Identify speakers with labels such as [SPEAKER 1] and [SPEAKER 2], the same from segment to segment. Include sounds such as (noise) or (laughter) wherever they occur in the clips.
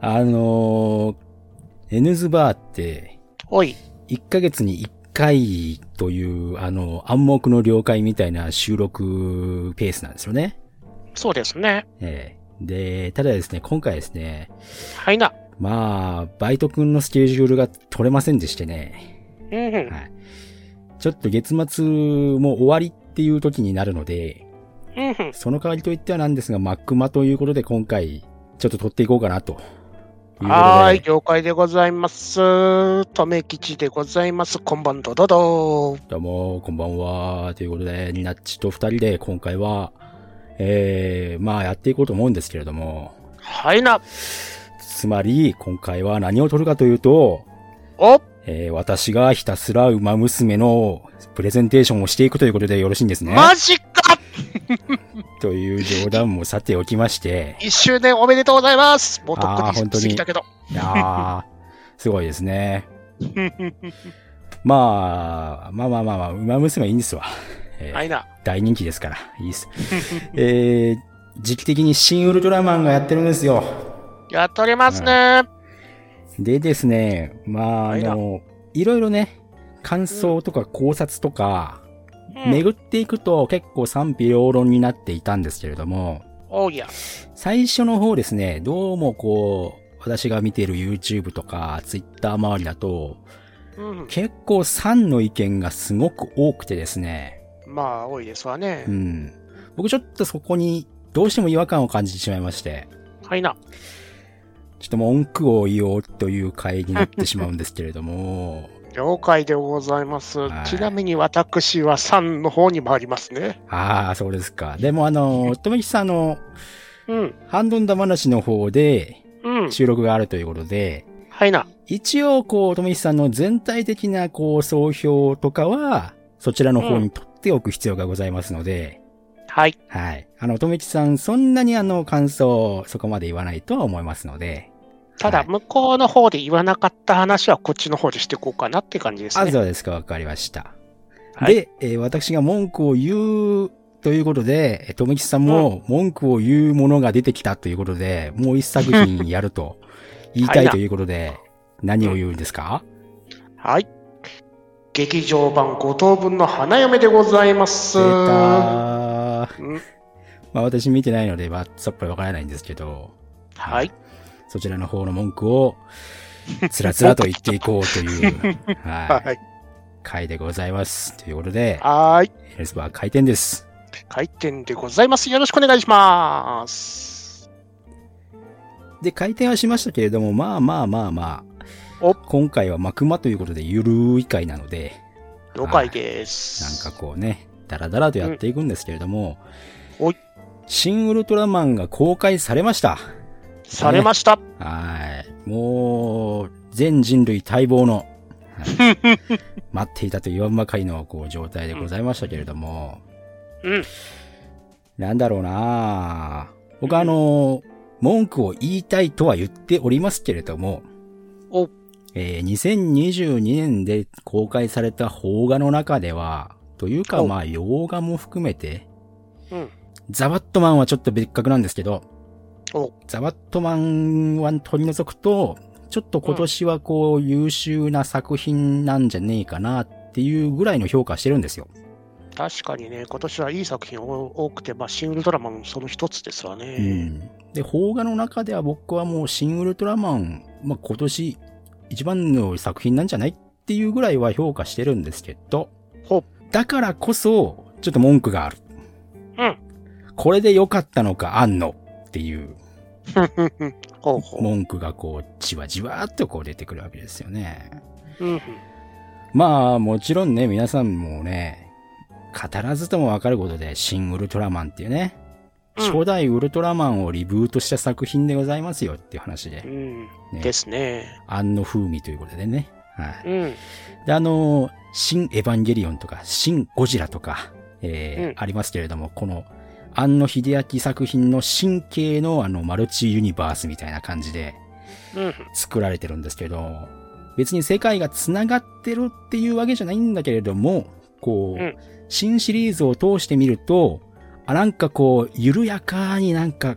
[SPEAKER 1] あのー、N ズバーって、
[SPEAKER 2] おい。
[SPEAKER 1] 1ヶ月に1回という、あの、暗黙の了解みたいな収録ペースなんですよね。
[SPEAKER 2] そうですね。
[SPEAKER 1] ええで、ただですね、今回ですね、
[SPEAKER 2] はいな。
[SPEAKER 1] まあ、バイト君のスケジュールが取れませんでしてね、
[SPEAKER 2] うんうん。
[SPEAKER 1] はい。ちょっと月末も終わりっていう時になるので、
[SPEAKER 2] うんうん。
[SPEAKER 1] その代わりといってはなんですが、マックマということで今回、ちょっと撮っていこうかなと。
[SPEAKER 2] はーい、了解でございます。とめきちでございます。こんばんどどどー。
[SPEAKER 1] どうも、こんばんは。ということで、ニナッチと二人で今回は、えー、まあやっていこうと思うんですけれども、
[SPEAKER 2] はいな。
[SPEAKER 1] つまり、今回は何を撮るかというと、
[SPEAKER 2] お
[SPEAKER 1] えー、私がひたすら馬娘のプレゼンテーションをしていくということでよろしいんですね。
[SPEAKER 2] マジか (laughs)
[SPEAKER 1] という冗談もさておきまして、
[SPEAKER 2] 一周年おめでとうございますもうとっくに
[SPEAKER 1] あー本当に
[SPEAKER 2] 過ぎたけど。
[SPEAKER 1] いやー、すごいですね。(laughs) まあ、まあまあまあまあ、馬娘はいいんですわ。えー
[SPEAKER 2] はいな。
[SPEAKER 1] 大人気ですから、いいです。えー、時期的に新ウルトラマンがやってるんですよ。
[SPEAKER 2] やっておりますね。
[SPEAKER 1] でですね、まあ、あの、いろいろね、感想とか考察とか、
[SPEAKER 2] うん
[SPEAKER 1] 巡っていくと結構賛否両論になっていたんですけれども、
[SPEAKER 2] おうや。
[SPEAKER 1] 最初の方ですね、どうもこう、私が見ている YouTube とか Twitter 周りだと、
[SPEAKER 2] うん。
[SPEAKER 1] 結構賛の意見がすごく多くてですね、
[SPEAKER 2] まあ、多いですわね
[SPEAKER 1] う。ん。僕ちょっとそこにどうしても違和感を感じてしまいまして、
[SPEAKER 2] はいな。
[SPEAKER 1] ちょっと文句を言おうという回になってしまうんですけれども、(laughs)
[SPEAKER 2] 了解でございます
[SPEAKER 1] は。い
[SPEAKER 2] ちなみに私は3の方に回りますね。
[SPEAKER 1] ああ、そうですか。でもあの、とめきさんあの、
[SPEAKER 2] うん。
[SPEAKER 1] ハンドンダ話の方で
[SPEAKER 2] うん。
[SPEAKER 1] 収録があるということで、
[SPEAKER 2] はいな。
[SPEAKER 1] 一応こう、とめきさんの全体的なこう、総評とかは、そちらの方に取っておく必要がございますので、
[SPEAKER 2] はい。
[SPEAKER 1] はい。あの、とめきさん、そんなにあの、感想、そこまで言わないとは思いますので、
[SPEAKER 2] ただ、
[SPEAKER 1] はい
[SPEAKER 2] 向こうの方で言わなかった話はこっちの方でしていこうかなって感じです
[SPEAKER 1] あ、
[SPEAKER 2] ね。
[SPEAKER 1] そうですか、わかりました。
[SPEAKER 2] はい
[SPEAKER 1] で、えー私が文句を言うということで、えーとめきさんも文句を言うものが出てきたということで、もう一作品やると (laughs) 言いた
[SPEAKER 2] はい
[SPEAKER 1] ということで、何を言うんですか、
[SPEAKER 2] はい。劇場版5等分の花嫁でございます。
[SPEAKER 1] 出たー
[SPEAKER 2] うん
[SPEAKER 1] まあ私見てないので、まあ、さっぱりわからないんですけど、
[SPEAKER 2] はい。
[SPEAKER 1] そちらの方の文句を、つらつらと言っていこうという、(laughs) はい、
[SPEAKER 2] はい。
[SPEAKER 1] 回でございます。ということで、
[SPEAKER 2] はーい。
[SPEAKER 1] エルスバー開店です。
[SPEAKER 2] 開店でございます。よろしくお願いします。
[SPEAKER 1] で、開店はしましたけれども、まあまあまあまあ、
[SPEAKER 2] お
[SPEAKER 1] 今回はマクマということで、ゆるい回なので、
[SPEAKER 2] 了解です。
[SPEAKER 1] なんかこうね、ダラダラとやっていくんですけれども、
[SPEAKER 2] おい
[SPEAKER 1] 新ウルトラマンが公開されました。
[SPEAKER 2] されました。
[SPEAKER 1] はい。もう、全人類待望の、は (laughs) い待っていたと言わんばかりのこう状態でございましたけれども、
[SPEAKER 2] うん。
[SPEAKER 1] なんだろうな僕はあの、文句を言いたいとは言っておりますけれども、
[SPEAKER 2] お
[SPEAKER 1] えー2022年で公開された邦画の中では、というか
[SPEAKER 2] お
[SPEAKER 1] まあ洋画も含めて、
[SPEAKER 2] うん。
[SPEAKER 1] ザバットマンはちょっと別格なんですけど、
[SPEAKER 2] お
[SPEAKER 1] ザバットマンは取り除くと、ちょっと今年はこう優秀な作品なんじゃねえかなっていうぐらいの評価してるんですよ。
[SPEAKER 2] 確かにね、今年はいい作品多くて、まあ、シン・ウルトラマンその一つですわ
[SPEAKER 1] う
[SPEAKER 2] ね。
[SPEAKER 1] ん。で、邦画の中では僕はもうシン・ウルトラマン、まあ今年一番の作品なんじゃないっていうぐらいは評価してるんですけど、だからこそ、ちょっと文句がある。
[SPEAKER 2] うん。
[SPEAKER 1] これで良かったのか、あんのっていう。文句がこう、じわじわっとこう出てくるわけですよね。
[SPEAKER 2] うん。
[SPEAKER 1] まあ、もちろんね、皆さんもね、語らずともわかることで、新ウルトラマンっていうね、
[SPEAKER 2] うん
[SPEAKER 1] 初代ウルトラマンをリブートした作品でございますよっていう話で
[SPEAKER 2] う、ん。
[SPEAKER 1] ね
[SPEAKER 2] ですね。
[SPEAKER 1] 安野風味ということでね。はい。
[SPEAKER 2] うん。
[SPEAKER 1] で、あの、新エヴァンゲリオンとか、新ゴジラとか、えー
[SPEAKER 2] うん
[SPEAKER 1] ありますけれども、この、安野秀明作品の新系のあの、マルチユニバースみたいな感じで
[SPEAKER 2] うん。
[SPEAKER 1] 作られてるんですけど、別に世界が繋がってるっていうわけじゃないんだけれども、こう、
[SPEAKER 2] うん
[SPEAKER 1] 新シリーズを通してみると、あ、なんかこう、緩やかになんか、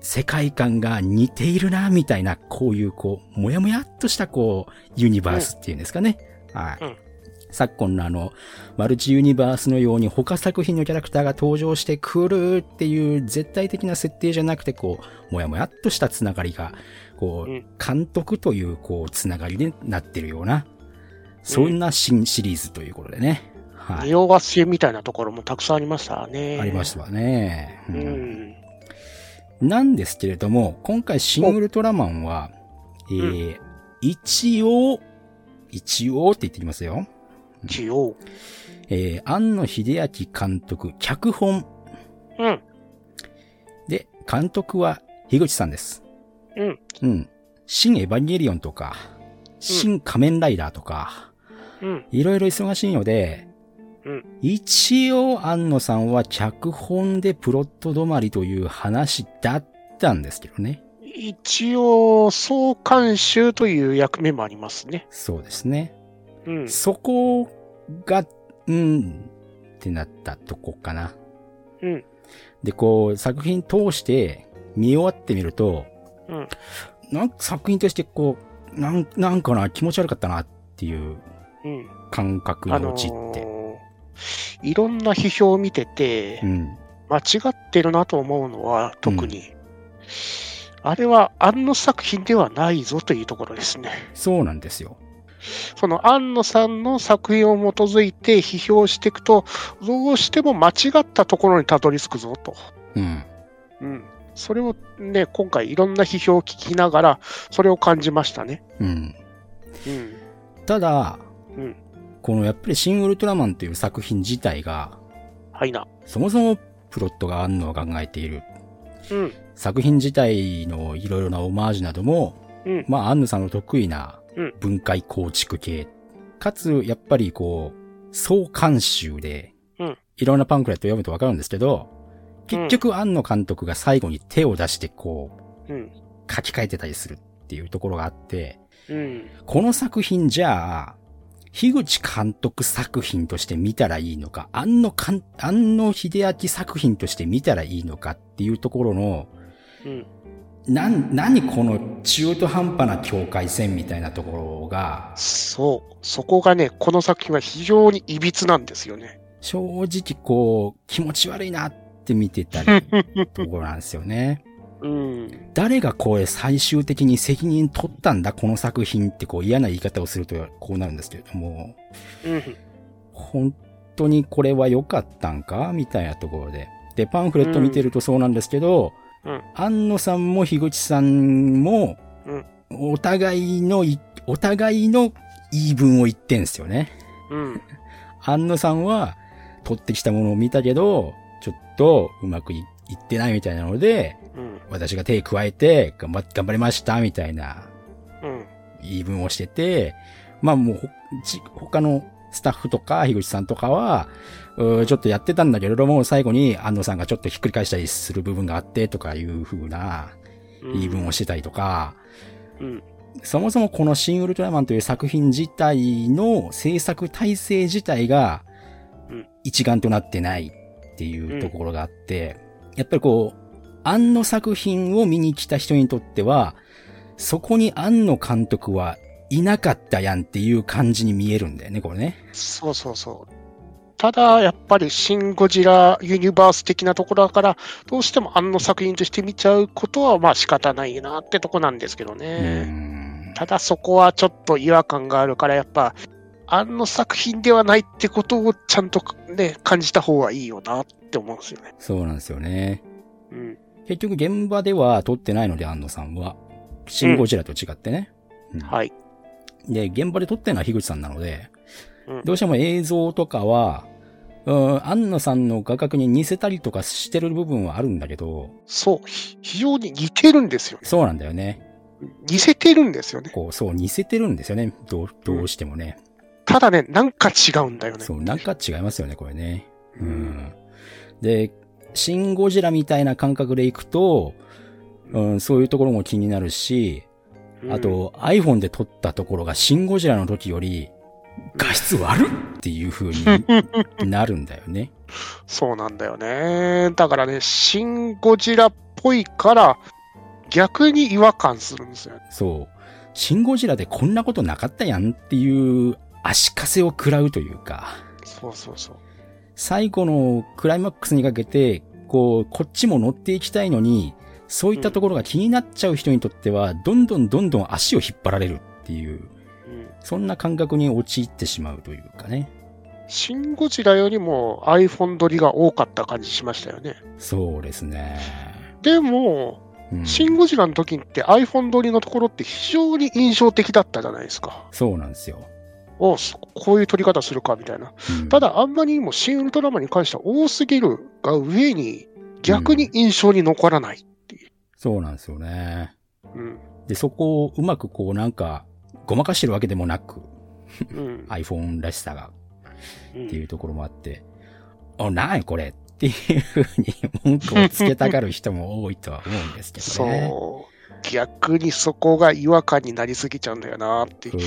[SPEAKER 1] 世界観が似ているな、みたいな、こういう、こう、もやもやっとした、こう、ユニバースっていうんですかね。はい。
[SPEAKER 2] うん
[SPEAKER 1] 昨今のあの、マルチユニバースのように他作品のキャラクターが登場してくるっていう絶対的な設定じゃなくて、こう、もやもやっとしたつながりが、こう、
[SPEAKER 2] うん
[SPEAKER 1] 監督という、こう、つながりになってるような、そんな新シリーズということでね。はい。
[SPEAKER 2] 匂わせみたいなところもたくさんありましたね。
[SPEAKER 1] ありましたわね。
[SPEAKER 2] う
[SPEAKER 1] うん
[SPEAKER 2] ん。
[SPEAKER 1] なんですけれども、今回シン・ウルトラマンは、えー一応、一応って言ってきますよ。
[SPEAKER 2] 一応。
[SPEAKER 1] えー、庵野秀明監督、脚本
[SPEAKER 2] うん。
[SPEAKER 1] で、監督は樋口さんです。
[SPEAKER 2] うん。
[SPEAKER 1] うん。新エヴァンゲリオンとか、新仮面ライダーとか、
[SPEAKER 2] うん。
[SPEAKER 1] いろいろ忙しいので、
[SPEAKER 2] うん
[SPEAKER 1] 一応、庵野さんは脚本でプロット止まりという話だったんですけどね。
[SPEAKER 2] 一応、総監修という役目もありますね。
[SPEAKER 1] そうですね。
[SPEAKER 2] うん。
[SPEAKER 1] そこが、うん、ってなったとこかな。
[SPEAKER 2] うん。
[SPEAKER 1] で、こう、作品通して見終わってみると、
[SPEAKER 2] うん。
[SPEAKER 1] なんか作品としてこう、なん、なんかな、気持ち悪かったなっていう
[SPEAKER 2] うん。
[SPEAKER 1] 感覚
[SPEAKER 2] あの
[SPEAKER 1] のちって。
[SPEAKER 2] ーいろんな批評を見てて
[SPEAKER 1] う、ん。
[SPEAKER 2] 間違ってるなと思うのは、特に、あれは庵野作品ではないぞというところですね。
[SPEAKER 1] そうなんですよ。
[SPEAKER 2] その庵野さんの作品を基づいて批評していくと、どうしても間違ったところにたどり着くぞと。
[SPEAKER 1] うん。
[SPEAKER 2] うん。それをね、今回いろんな批評を聞きながら、それを感じましたね。
[SPEAKER 1] うん。
[SPEAKER 2] うん。
[SPEAKER 1] ただ、
[SPEAKER 2] うん
[SPEAKER 1] このやっぱりシン・ウルトラマンという作品自体が、
[SPEAKER 2] はいな。
[SPEAKER 1] そもそもプロットが庵野が考えている。
[SPEAKER 2] うん。
[SPEAKER 1] 作品自体のいろいろなオマージュなども、
[SPEAKER 2] うん。
[SPEAKER 1] まあ、アンヌさんの得意な
[SPEAKER 2] うん
[SPEAKER 1] 分解構築系。かつ、やっぱりこう、総監修で
[SPEAKER 2] うん、
[SPEAKER 1] いろんなパンフレット読むとわかるんですけど、結局、庵野監督が最後に手を出してこう、
[SPEAKER 2] うん。
[SPEAKER 1] 書き換えてたりするっていうところがあって、
[SPEAKER 2] うん。
[SPEAKER 1] この作品じゃあ、樋口監督作品として見たらいいのか、庵野監、庵野秀明作品として見たらいいのかっていうところの、
[SPEAKER 2] うん。
[SPEAKER 1] なん、何この中途半端な境界線みたいなところが、
[SPEAKER 2] そう。そこがね、この作品は非常に歪なんですよね。
[SPEAKER 1] 正直こう、気持ち悪いなって見てたり、ところなんですよね。(laughs)
[SPEAKER 2] うん。
[SPEAKER 1] 誰がこれ最終的に責任取ったんだこの作品ってこう嫌な言い方をするとこうなるんですけれども、
[SPEAKER 2] うん。
[SPEAKER 1] 本当にこれは良かったんかみたいなところで。で、パンフレット見てるとそうなんですけど、
[SPEAKER 2] うん
[SPEAKER 1] 安野さんも樋口さんも、
[SPEAKER 2] うん
[SPEAKER 1] お互いのい、お互いの言い分を言ってんすよね。
[SPEAKER 2] うん。
[SPEAKER 1] 安野さんは、取ってきたものを見たけど、ちょっとうまくいいってないみたいなので、
[SPEAKER 2] うん。
[SPEAKER 1] 私が手加えて、頑張、頑張りました、みたいな
[SPEAKER 2] うん。
[SPEAKER 1] 言い分をしてて、まあもう他のスタッフとか、樋口さんとかは、うーちょっとやってたんだけれども、最後に安野さんがちょっとひっくり返したりする部分があって、とかいう風な言い分をしてたりとか、
[SPEAKER 2] うん。
[SPEAKER 1] そもそもこのシン・ウルトラマンという作品自体の制作体制自体が
[SPEAKER 2] うん
[SPEAKER 1] 一丸となってないっていうところがあって、やっぱりこう、庵野作品を見に来た人にとっては、そこに庵野監督はいなかったやんっていう感じに見えるんだよね、これね。
[SPEAKER 2] そうそうそう。ただ、やっぱり、シン・ゴジラユニバース的なところだから、どうしてもあの作品として見ちゃうことは、まあ仕方ないなってとこなんですけど
[SPEAKER 1] う
[SPEAKER 2] ね。
[SPEAKER 1] ん
[SPEAKER 2] ただ、そこはちょっと違和感があるから、やっぱ、あの作品ではないってことをちゃんとね、感じた方がいいよなって思うんですよね。
[SPEAKER 1] そうなんですよね。
[SPEAKER 2] うん。
[SPEAKER 1] 結局現場では撮ってないので、庵野さんは。シン・ゴジラと違ってね。うん
[SPEAKER 2] はい。
[SPEAKER 1] で、現場で撮ってるのは樋口さんなので、
[SPEAKER 2] うん
[SPEAKER 1] どうしても映像とかは、うん、安野さんの画角に似せたりとかしてる部分はあるんだけど、
[SPEAKER 2] そう。ひ非常に似てるんですよね。
[SPEAKER 1] そうなんだよね。
[SPEAKER 2] 似せてるんですよね。
[SPEAKER 1] こう、そう、似せてるんですよね。どう、どうしてもね。
[SPEAKER 2] ただね、なんか違うんだよね。
[SPEAKER 1] そう、なんか違いますよね、これね。うん。で、シン・ゴジラみたいな感覚でいくと、うん、そういうところも気になるし、
[SPEAKER 2] うん
[SPEAKER 1] あ、と iPhone で撮ったところがシン・ゴジラの時より画質悪っっていう風になるんだよね。
[SPEAKER 2] そうなんだよね。だからね、シン・ゴジラっぽいから、逆に違和感するんですよ。
[SPEAKER 1] そう。シンゴジラでこんなことなかったやんっていう足かせを食らうというか、
[SPEAKER 2] そうそうそう。
[SPEAKER 1] 最後のクライマックスにかけて、こう、こっちも乗っていきたいのに、そういったところが気になっちゃう人にとっては、どんどんどんどん足を引っ張られるっていう、
[SPEAKER 2] うん。
[SPEAKER 1] そんな感覚に陥ってしまうというかね。
[SPEAKER 2] シン・ゴジラよりも iPhone 撮りが多かった感じしましたよね。
[SPEAKER 1] そうですね。
[SPEAKER 2] でも、
[SPEAKER 1] うん、
[SPEAKER 2] シン・ゴジラの時って iPhone 撮りのところって非常に印象的だったじゃないですか。
[SPEAKER 1] そうなんですよ。
[SPEAKER 2] おそこういう撮り方するかみたいな。
[SPEAKER 1] うん
[SPEAKER 2] た、だ、あんまりにもシン・ウルトラマンに関しては多すぎるが上に、逆に印象に残らないっていう。
[SPEAKER 1] そうなんですよね。
[SPEAKER 2] うん。
[SPEAKER 1] で、そこをうまくこうなんか、ごまかしてるわけでもなく、
[SPEAKER 2] うん。
[SPEAKER 1] iPhone らしさが
[SPEAKER 2] うん
[SPEAKER 1] っていうところもあって、お、なんやこれっていうふうに文句をつけたがる人も多いとは思うんですけどね。
[SPEAKER 2] そう。逆にそこが違和感になりすぎちゃうんだよなっていう。
[SPEAKER 1] うん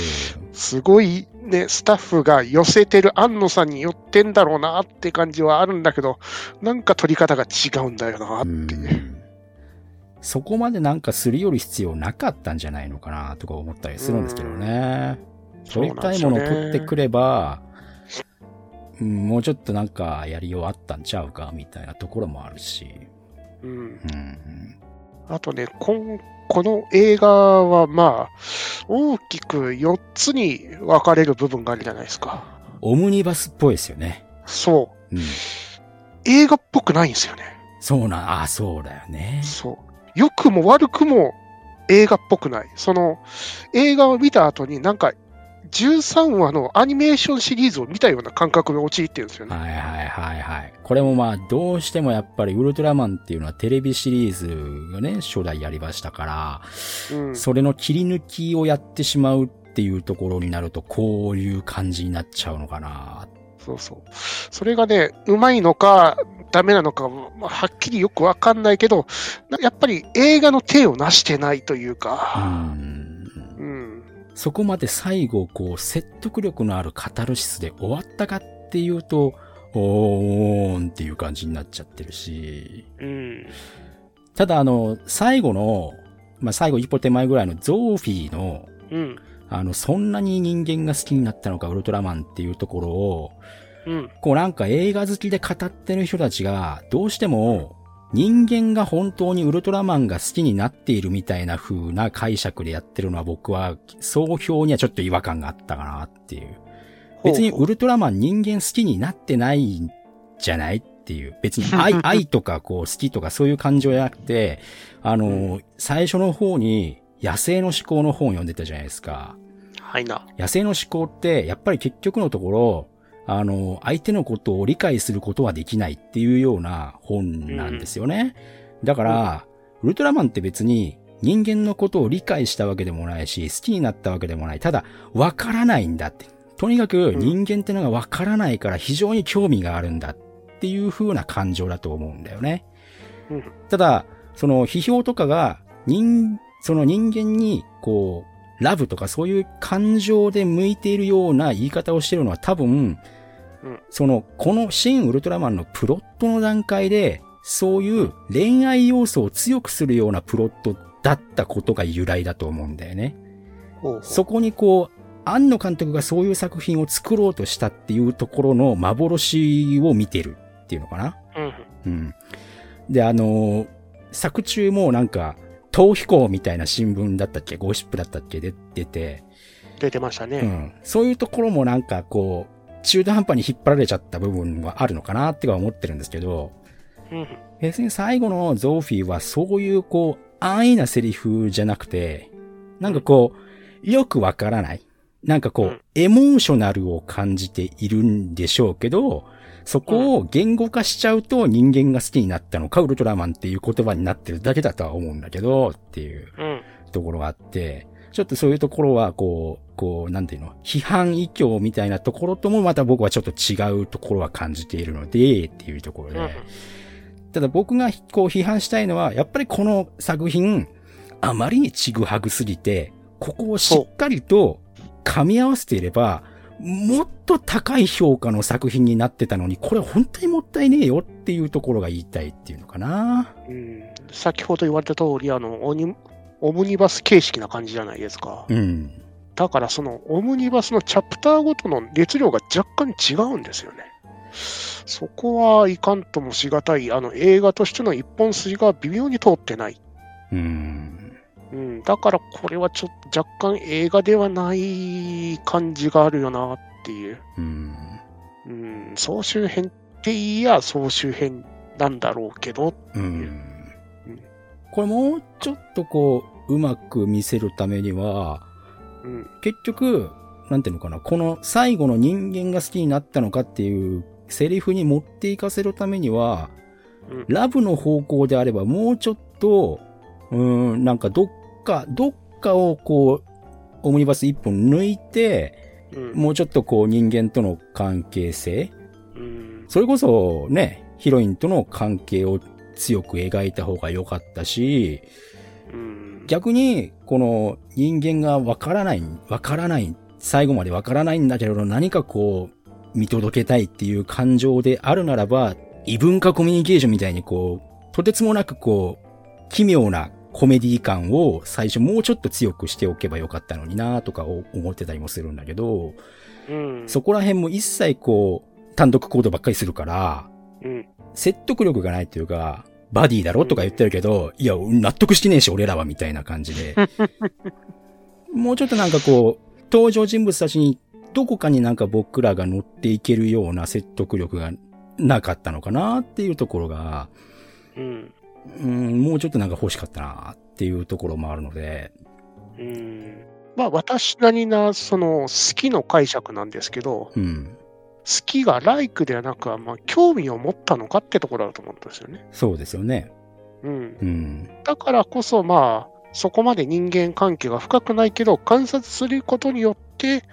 [SPEAKER 2] すごいね、スタッフが寄せてる安野さんに寄ってんだろうなって感じはあるんだけど、なんか撮り方が違うんだよなっていう。
[SPEAKER 1] うんそこまでなんかすり寄る必要なかったんじゃないのかなとか思ったりするんですけどね。撮りたいものを撮ってくれば、うんもうちょっとなんかやりようあったんちゃうかみたいなところもあるし。
[SPEAKER 2] うん。
[SPEAKER 1] うん
[SPEAKER 2] あとね、こんこの映画はまあ、大きく4つに分かれる部分があるじゃないですか。
[SPEAKER 1] オムニバスっぽいですよね。
[SPEAKER 2] そう。
[SPEAKER 1] うん。
[SPEAKER 2] 映画っぽくないんですよね。
[SPEAKER 1] そうな、あ、そうだよね。
[SPEAKER 2] そう。良くも悪くも映画っぽくない。その、映画を見た後になんか、13話のアニメーションシリーズを見たような感覚に陥ってるんですよね。
[SPEAKER 1] はいはいはいはい。これもまあ、どうしてもやっぱりウルトラマンっていうのはテレビシリーズがね、初代やりましたから、
[SPEAKER 2] うん。
[SPEAKER 1] それの切り抜きをやってしまうっていうところになると、こういう感じになっちゃうのかな。
[SPEAKER 2] そうそう。それがね、うまいのか、ダメなのか、まあはっきりよくわかんないけど、なやっぱり映画の手をなしてないという
[SPEAKER 1] う
[SPEAKER 2] か、
[SPEAKER 1] ん。
[SPEAKER 2] うん。
[SPEAKER 1] そこまで最後、こう、説得力のあるカタルシスで終わったかっていうと、おーんっていう感じになっちゃってるし。
[SPEAKER 2] うん。
[SPEAKER 1] ただあの、最後の、まあ、最後一歩手前ぐらいのゾーフィーの、
[SPEAKER 2] うん。
[SPEAKER 1] あの、そんなに人間が好きになったのか、ウルトラマンっていうところを、
[SPEAKER 2] うん。
[SPEAKER 1] こうなんか映画好きで語ってる人たちが、どうしても、人間が本当にウルトラマンが好きになっているみたいな風な解釈でやってるのは僕は、総評にはちょっと違和感があったかなっていう。別にウルトラマン人間好きになってないんじゃないっていう。別に (laughs) 愛、愛とかこう好きとかそういう感情じゃなくて、あの、最初の方に野生の思考の本を読んでたじゃないですか。
[SPEAKER 2] はいな。
[SPEAKER 1] 野生の思考って、やっぱり結局のところ、あの、相手のことを理解することはできないっていうような本なんですよね。だから、ウルトラマンって別に人間のことを理解したわけでもないし、好きになったわけでもない。ただ、わからないんだって。とにかく人間ってのがわからないから非常に興味があるんだっていう風な感情だと思うんだよね。
[SPEAKER 2] うん。
[SPEAKER 1] ただ、その批評とかが人、その人間に、こう、ラブとかそういう感情で向いているような言い方をしてるのは多分、
[SPEAKER 2] うん
[SPEAKER 1] その、この新ウルトラマンのプロットの段階で、そういう恋愛要素を強くするようなプロットだったことが由来だと思うんだよね。
[SPEAKER 2] ほうほう
[SPEAKER 1] そこにこう、庵野監督がそういう作品を作ろうとしたっていうところの幻を見てるっていうのかな。
[SPEAKER 2] うん。
[SPEAKER 1] うん。で、あのー作中もなんか、逃避行みたいな新聞だったっけ？ゴーシップだったっけ？で出て、
[SPEAKER 2] 出てましたね。
[SPEAKER 1] うん。そういうところもなんかこう、中途半端に引っ張られちゃった部分はあるのかなっては思ってるんですけど、
[SPEAKER 2] うん。
[SPEAKER 1] 別に最後のゾーフィーはそういうこう、安易なセリフじゃなくて、なんかこう、よくわからない。なんかこ
[SPEAKER 2] うん
[SPEAKER 1] う、エモーショナルを感じているんでしょうけど、そこを言語化しちゃうと人間が好きになったのか、ウルトラマンっていう言葉になってるだけだとは思うんだけど、っていう
[SPEAKER 2] うん。
[SPEAKER 1] ところがあって、ちょっとそういうところは、こう、こう、なんていうの、批判意境みたいなところともまた僕はちょっと違うところは感じているので、っていうところで。
[SPEAKER 2] うん
[SPEAKER 1] ただ僕がこう批判したいのは、やっぱりこの作品、あまりにちぐはぐすぎて、ここをしっかりと噛み合わせていれば、もっと高い評価の作品になってたのに、これ本当にもったいねえよっていうところが言いたいっていうのかな。
[SPEAKER 2] うん、先ほど言われた通り、あの、オニオムニバス形式な感じじゃないですか。
[SPEAKER 1] うん。
[SPEAKER 2] だからそのオムニバスのチャプターごとの熱量が若干違うんですよね。そこはいかんともしがたい、あの映画としての一本筋が微妙に通ってない。
[SPEAKER 1] うん。
[SPEAKER 2] うん、だからこれはちょっと若干映画ではない感じがあるよなっていう。
[SPEAKER 1] うん。
[SPEAKER 2] うん、総集編っていいや総集編なんだろうけど、
[SPEAKER 1] うん。これもうちょっとこう、うまく見せるためには、
[SPEAKER 2] うん、
[SPEAKER 1] 結局、なんていうのかな、この最後の人間が好きになったのかっていうセリフに持っていかせるためには、
[SPEAKER 2] うん
[SPEAKER 1] ラブの方向であればもうちょっと、うーん、なんかどっか、どっかをこう、オムニバス一本抜いて、
[SPEAKER 2] うん、
[SPEAKER 1] もうちょっとこう人間との関係性、
[SPEAKER 2] うん、
[SPEAKER 1] それこそね、ヒロインとの関係を強く描いた方が良かったし、
[SPEAKER 2] うん、
[SPEAKER 1] 逆に、この人間がわからない、わからない、最後までわからないんだけれど、何かこう、見届けたいっていう感情であるならば、異文化コミュニケーションみたいにこう、とてつもなくこう、奇妙なコメディ感を最初もうちょっと強くしておけばよかったのになとかを思ってたりもするんだけど、
[SPEAKER 2] うん、
[SPEAKER 1] そこら辺も一切こう、単独行動ばっかりするから、
[SPEAKER 2] うん、
[SPEAKER 1] 説得力がないっていうか、バディだろとか言ってるけど、いや、納得してねえし、俺らは、みたいな感じで。(laughs) もうちょっとなんかこう、登場人物たちに、どこかになんか僕らが乗っていけるような説得力がなかったのかなっていうところが、
[SPEAKER 2] うん、
[SPEAKER 1] うん、もうちょっとなんか欲しかったなっていうところもあるので、
[SPEAKER 2] うん。まあ私なりな、その好きの解釈なんですけど、
[SPEAKER 1] うん。
[SPEAKER 2] 好きがライクではなく、まあ、興味を持ったのかってところだと思うんですよね。
[SPEAKER 1] そうですよね。
[SPEAKER 2] うん。
[SPEAKER 1] うん。
[SPEAKER 2] だからこそ、まあ、そこまで人間関係が深くないけど、観察することによって、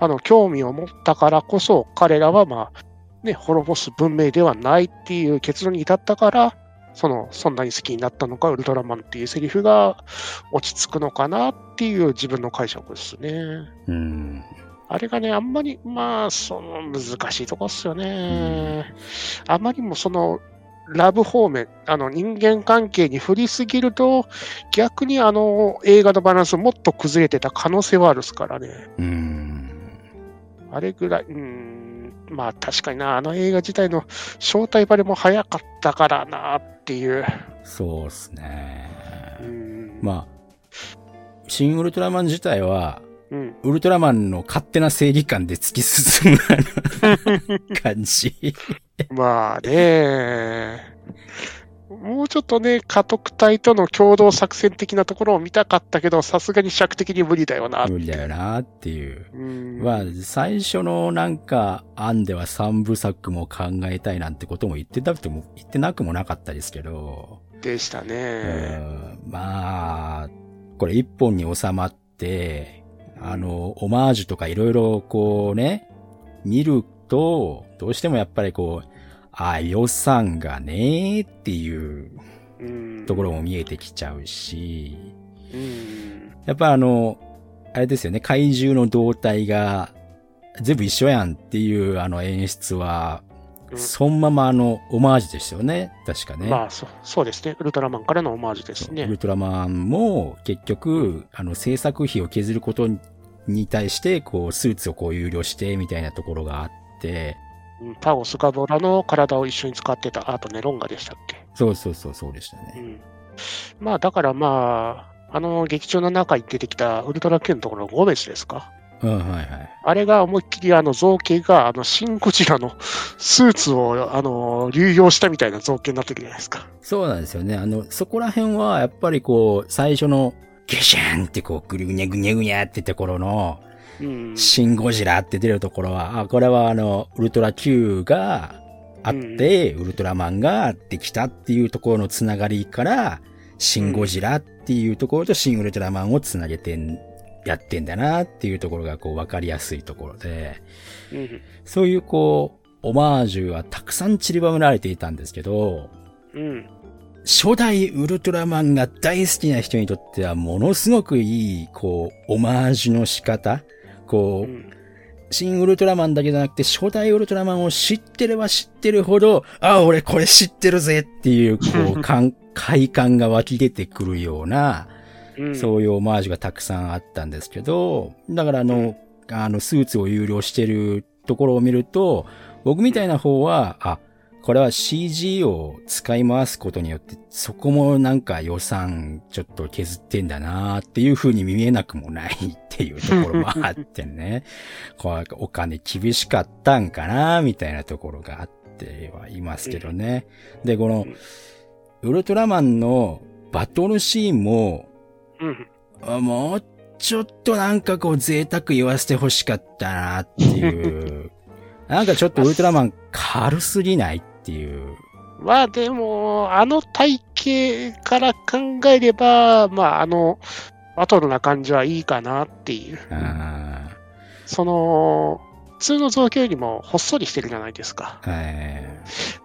[SPEAKER 2] あの、興味を持ったからこそ、彼らは、まあ、ね、滅ぼす文明ではないっていう結論に至ったから、その、そんなに好きになったのか、ウルトラマンっていうセリフが落ち着くのかなっていう自分の解釈ですね。
[SPEAKER 1] うん。
[SPEAKER 2] あれがね、あんまり、まあ、その難しいとこっすよね。あまりにもその、ラブ方面、あの人間関係に振りすぎると、逆にあの映画のバランスもっと崩れてた可能性はあるっすからね。
[SPEAKER 1] うん。
[SPEAKER 2] あれぐらい、うん、まあ確かにな、あの映画自体の招待バレも早かったからなっていう。
[SPEAKER 1] そうですね。
[SPEAKER 2] うん、
[SPEAKER 1] まあ、新ウルトラマン自体は、
[SPEAKER 2] うん、
[SPEAKER 1] ウルトラマンの勝手な正義感で突き進む感じ。(laughs)
[SPEAKER 2] まあね、もうちょっとね、家督隊との共同作戦的なところを見たかったけど、さすがに尺的に無理だよな。
[SPEAKER 1] 無理だよなっていう。
[SPEAKER 2] うん
[SPEAKER 1] まあ、最初のなんか案では三部作も考えたいなんてことも言ってたっても、言ってなくもなかったですけど、
[SPEAKER 2] でした
[SPEAKER 1] う
[SPEAKER 2] ね。
[SPEAKER 1] んまあ、これ一本に収まって、あの、オマージュとかいろいろこうね、見ると、どうしてもやっぱりこう、あ、予算がねっていう
[SPEAKER 2] うん
[SPEAKER 1] ところも見えてきちゃうし、
[SPEAKER 2] うん
[SPEAKER 1] やっぱあの、あれですよね、怪獣の動体が全部一緒やんっていうあの演出は、
[SPEAKER 2] うん
[SPEAKER 1] そのままあの、オマージュでしたよね、確かね。
[SPEAKER 2] まあそ、そうですね。ウルトラマンからのオマージュですね
[SPEAKER 1] ウル。トラマンも結局、あの、制作費を削ることに対して、こう、スーツをこう有料してみたいなところがあって、
[SPEAKER 2] うんタオスガボラの体を一緒に使ってたアートネロンガでしたっけ？
[SPEAKER 1] そうそうそう、そうでしたね。
[SPEAKER 2] うん、まあ、だからまあ、あの劇中の中に出てきたウルトラ Q のところのゴメスですか？
[SPEAKER 1] うん、はいはい。
[SPEAKER 2] あれが思いっきりあの造形が、あの、シン・ゴジラのスーツを、あの、流用したみたいな造形になってるじゃないですか。
[SPEAKER 1] そうなんですよね。あの、そこら辺は、やっぱりこう、最初の、ゲシャンってこう、ぐにゃぐにゃぐにゃってところの、
[SPEAKER 2] うん。
[SPEAKER 1] シン・ゴジラって出るところは、あ、これはあの、ウルトラ Q があって、ウルトラマンができたっていうところのつながりから、シン・ゴジラっていうところとシン・ウルトラマンをつなげてん、やってんだなっていうところがこう分かりやすいところで、
[SPEAKER 2] うん。
[SPEAKER 1] そういうこう、オマージュはたくさん散りばめられていたんですけど、
[SPEAKER 2] うん。
[SPEAKER 1] 初代ウルトラマンが大好きな人にとってはものすごくいい、こう、オマージュの仕方こう、
[SPEAKER 2] うん。
[SPEAKER 1] 新ウルトラマンだけじゃなくて、初代ウルトラマンを知ってれば知ってるほど、あ、俺これ知ってるぜっていう、こう、(laughs) 感、快感が湧き出てくるような、
[SPEAKER 2] うん
[SPEAKER 1] そういうオマージュがたくさんあったんですけど、だからあの、あの、スーツを有料してるところを見ると、僕みたいな方は、あ、これは CG を使い回すことによって、そこもなんか予算ちょっと削ってんだなっていう風に見えなくもないっていうところもあってね。(laughs) こうお金厳しかったんかなみたいなところがあってはいますけどね。で、この、ウルトラマンのバトルシーンも、もうちょっとなんかこう贅沢言わせて欲しかったなっていう。(laughs) なんかちょっとウルトラマン軽すぎない？っていう。
[SPEAKER 2] まあでも、あの体型から考えれば、まああの、バトルな感じはいいかなっていう。
[SPEAKER 1] あ
[SPEAKER 2] その、普通の造形よりもほっそりしてるじゃないですか。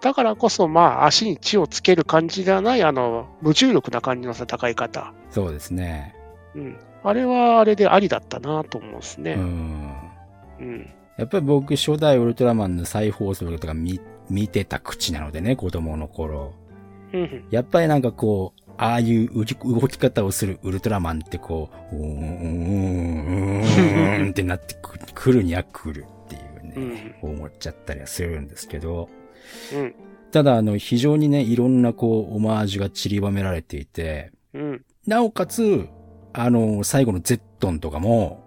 [SPEAKER 2] だからこそ、まあ足に血をつける感じではない、あの、無重力な感じの戦い方。
[SPEAKER 1] そうですね。
[SPEAKER 2] うん。あれはあれでありだったなと思うんです
[SPEAKER 1] う
[SPEAKER 2] ね。
[SPEAKER 1] ん。
[SPEAKER 2] うん。
[SPEAKER 1] やっぱり僕初代ウルトラマンの再放送とか見、見てた口なのでね、子供の頃。
[SPEAKER 2] うん。
[SPEAKER 1] やっぱりなんかこう、ああいう動き方をするウルトラマンってこう、うーん、うーん、うーんってなってくくるには来るっていうね、思っちゃったりはするんですけど、
[SPEAKER 2] うん。
[SPEAKER 1] ただあの、非常にね、いろんなこう、オマージュが散りばめられていて、
[SPEAKER 2] うん。
[SPEAKER 1] なおかつ、あの、最後のゼットンとかも、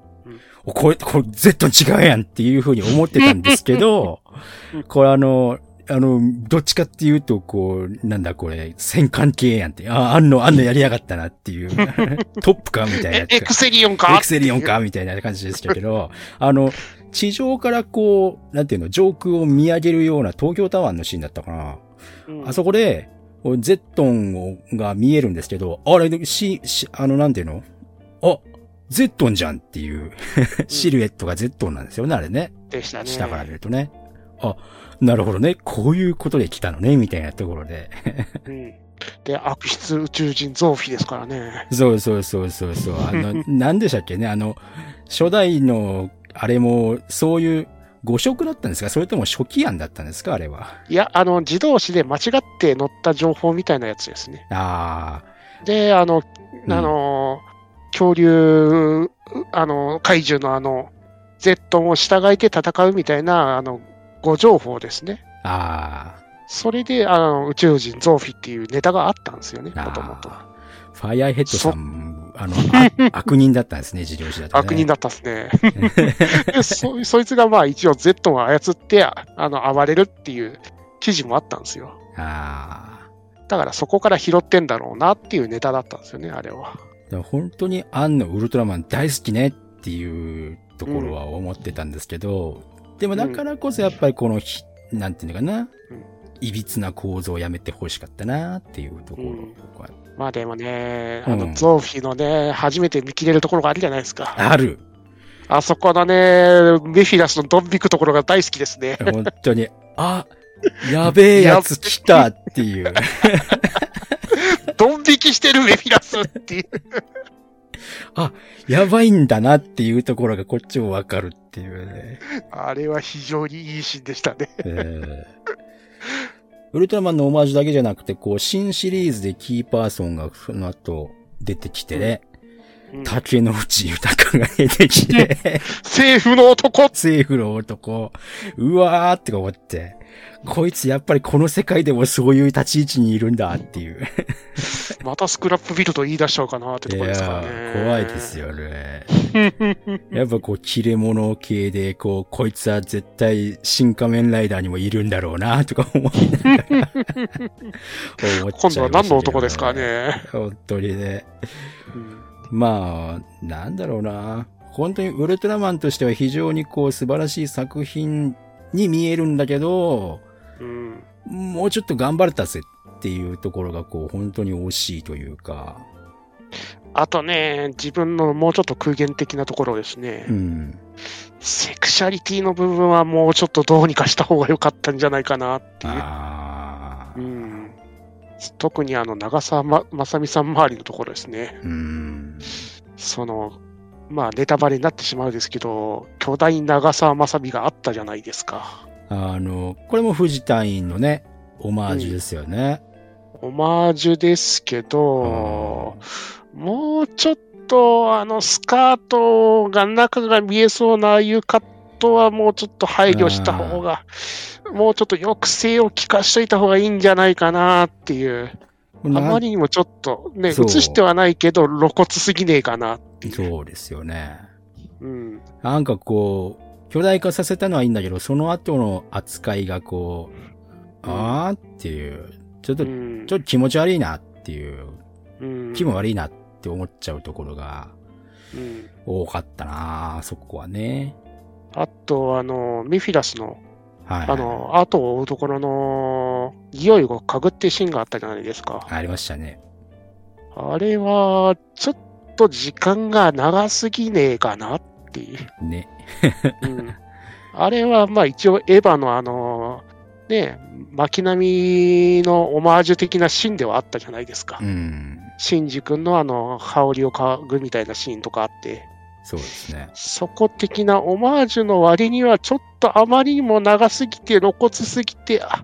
[SPEAKER 1] これ、これ、ゼットン違うやんっていう風に思ってたんですけど (laughs)
[SPEAKER 2] うん、
[SPEAKER 1] これあの、あの、どっちかっていうと、こう、なんだこれ、戦艦系やんって、あ、あんの、あんのやりやがったなっていう、(laughs) トップかみたいなやつ
[SPEAKER 2] エクセリオンか？
[SPEAKER 1] エクセリオンかみたいな感じでしたけど、(laughs) あの、地上からこう、なんていうの、上空を見上げるような東京タワーのシーンだったかな。
[SPEAKER 2] うん
[SPEAKER 1] あそこで、ゼットンをが見えるんですけど、あれ、し、し、あの、なんていうの？あ、ゼットンじゃんっていう、(laughs) シルエットがゼットンなんですよね、あれね。
[SPEAKER 2] でしたね。
[SPEAKER 1] 下から見るとね。あ、なるほどね。こういうことで来たのね、みたいなところで。
[SPEAKER 2] うん。で、悪質宇宙人ゾーフィですからね。
[SPEAKER 1] そうそうそうそうそう。あの、(laughs) なんでしたっけね、あの、初代の、あれも、そういう、誤色だったんですか？それとも初期案だったんですか？あれは。
[SPEAKER 2] いや、あの、自動詞で間違って載った情報みたいなやつですね。
[SPEAKER 1] あ
[SPEAKER 2] で、あの、
[SPEAKER 1] うん
[SPEAKER 2] あの、恐竜、あの、怪獣のあの、ゼットンを従えて戦うみたいな、あの、誤情報ですね。
[SPEAKER 1] あ、あ
[SPEAKER 2] それで、あの、宇宙人ゾーフィっていうネタがあったんですよね、
[SPEAKER 1] あ、
[SPEAKER 2] もともと。
[SPEAKER 1] ファイアーヘッドさん、あの、あ (laughs) 悪人だったんですね、自動車だと、ね。
[SPEAKER 2] 悪人だったですね。(laughs) でそそいつがまあ一応ゼットンを操って、あの、暴れるっていう記事もあったんですよ。
[SPEAKER 1] ああ。
[SPEAKER 2] だからそこから拾ってんだろうなっていうネタだったんですよね、あれは。
[SPEAKER 1] 本当にアンのウルトラマン大好きねっていうところは思ってたんですけど、でもだからこそやっぱりこのひ、なんていうのかな、
[SPEAKER 2] うん
[SPEAKER 1] いびつな構造をやめてほしかったなっていうところ
[SPEAKER 2] うん
[SPEAKER 1] は
[SPEAKER 2] まあでもね、あの、
[SPEAKER 1] うん
[SPEAKER 2] ゾーフィーのね、初めて見切れるところがあるじゃないですか。
[SPEAKER 1] ある。
[SPEAKER 2] あそこのね、メフィラスのドン引くところが大好きですね。
[SPEAKER 1] 本当に、あ、やべえ (laughs) やつ来たっていう。(laughs)
[SPEAKER 2] ドン引きしてるメフィラスっていう。
[SPEAKER 1] やばいんだなっていうところがこっちもわかるっていうね。
[SPEAKER 2] あれは非常にいいシーンでしたね。
[SPEAKER 1] えーウルトラマンのオマージュだけじゃなくて、こう、新シリーズでキーパーソンがその後出てきてね、
[SPEAKER 2] うん。
[SPEAKER 1] 竹野内豊が出てきて、(laughs)
[SPEAKER 2] 政府の男。
[SPEAKER 1] 政府の男、うわーって思って、こいつやっぱりこの世界でもそういう立ち位置にいるんだっていう。(laughs)
[SPEAKER 2] またスクラップビルド言い出しちゃうかなってと
[SPEAKER 1] いや
[SPEAKER 2] ころですからね。
[SPEAKER 1] ー、怖いです。よね。やっぱこう、切れ者系で、こう、こいつは絶対、新仮面ライダーにもいるんだろうな、とか思いながら (laughs)
[SPEAKER 2] 今度は何の男ですかね。
[SPEAKER 1] 本当にね。
[SPEAKER 2] うん
[SPEAKER 1] まあ、なんだろうな。本当にウルトラマンとしては非常にこう素晴らしい作品に見えるんだけど、
[SPEAKER 2] うん。
[SPEAKER 1] もうちょっと頑張れたぜっていうところがこう本当に惜しいというか、
[SPEAKER 2] あとね、自分のもうちょっと空言的なところですね。
[SPEAKER 1] うん。
[SPEAKER 2] セクシャリティの部分はもうちょっとどうにかした方が良かったんじゃないかなっていう。
[SPEAKER 1] ああ
[SPEAKER 2] う。ん、特にあの長澤ま正美さん周りのところですね。
[SPEAKER 1] うん。
[SPEAKER 2] その、まあネタバレになってしまうんですけど、巨大長澤まさみがあったじゃないですか。
[SPEAKER 1] あの、これも藤田院のね、オマージュですよね。
[SPEAKER 2] オマージュですけど、もうちょっとあのスカートが中が見えそうなああいうカットはもうちょっと配慮した方が、もうちょっと抑制を効かしといた方がいいんじゃないかなっていう。あ
[SPEAKER 1] な
[SPEAKER 2] まりにもちょっとね、映してはないけど露骨すぎねえかなっていう。
[SPEAKER 1] そうですよね。
[SPEAKER 2] うん。
[SPEAKER 1] なんかこう、巨大化させたのはいいんだけど、その後の扱いがこう、あーっていう、ちょっと、ちょ
[SPEAKER 2] うん
[SPEAKER 1] っと気持ち悪いなっていう、
[SPEAKER 2] うん
[SPEAKER 1] 気分悪いなって思っちゃうところが
[SPEAKER 2] うん
[SPEAKER 1] 多かったなそこはね。
[SPEAKER 2] あと、あの、メフィラスの、
[SPEAKER 1] はい。
[SPEAKER 2] あの、後を追うところの、匂いを嗅ぐってシーンがあったじゃないですか。
[SPEAKER 1] ありましたね。
[SPEAKER 2] あれは、ちょっと時間が長すぎねえかなっていう。
[SPEAKER 1] ね。(laughs)
[SPEAKER 2] うん、あれは、まあ一応、エヴァのあの、ね、巻波のオマージュ的なシーンではあったじゃないですか。
[SPEAKER 1] うん。
[SPEAKER 2] シンジ君のあの、羽織を嗅ぐみたいなシーンとかあって、
[SPEAKER 1] そうですね。
[SPEAKER 2] そこ的なオマージュの割には、ちょっとあまりにも長すぎて、露骨すぎて、あ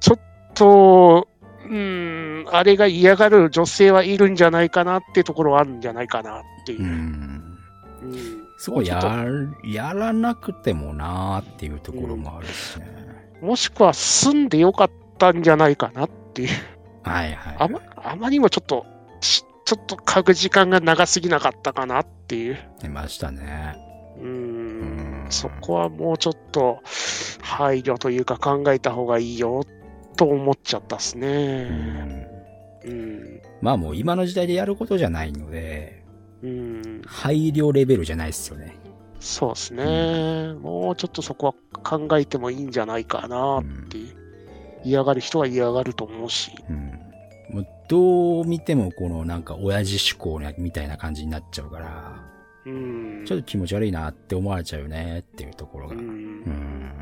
[SPEAKER 2] ちょっと、うん、あれが嫌がる女性はいるんじゃないかなっていうところはあるんじゃないかなっていうう。
[SPEAKER 1] ん。
[SPEAKER 2] うん
[SPEAKER 1] そ
[SPEAKER 2] うちょっ
[SPEAKER 1] やらなくてもなーっていうところもあるしね。
[SPEAKER 2] ともしくは住んでよかったんじゃないかなっていう。
[SPEAKER 1] はいはい。
[SPEAKER 2] あまあまりにもちょっと、ちちょっと嗅ぐ時間が長すぎなかったかなっていう。
[SPEAKER 1] 出ましたね。
[SPEAKER 2] う
[SPEAKER 1] うんん
[SPEAKER 2] そこはもうちょっと配慮というか考えた方がいいよと思っちゃったっす
[SPEAKER 1] う
[SPEAKER 2] ね。
[SPEAKER 1] ん。
[SPEAKER 2] うん。
[SPEAKER 1] まあもう今の時代でやることじゃないので、
[SPEAKER 2] うん。
[SPEAKER 1] 配慮レベルじゃないですよね。
[SPEAKER 2] そうですね。もうちょっとそこは考えてもいいんじゃないかなっていう。嫌がる人は嫌がると思うし。
[SPEAKER 1] うん。もうどう見てもこのなんか親父志向みたいな感じになっちゃうから、
[SPEAKER 2] うん。
[SPEAKER 1] ちょっと気持ち悪いなって思われちゃうよねっていうところが。
[SPEAKER 2] う。
[SPEAKER 1] うんん。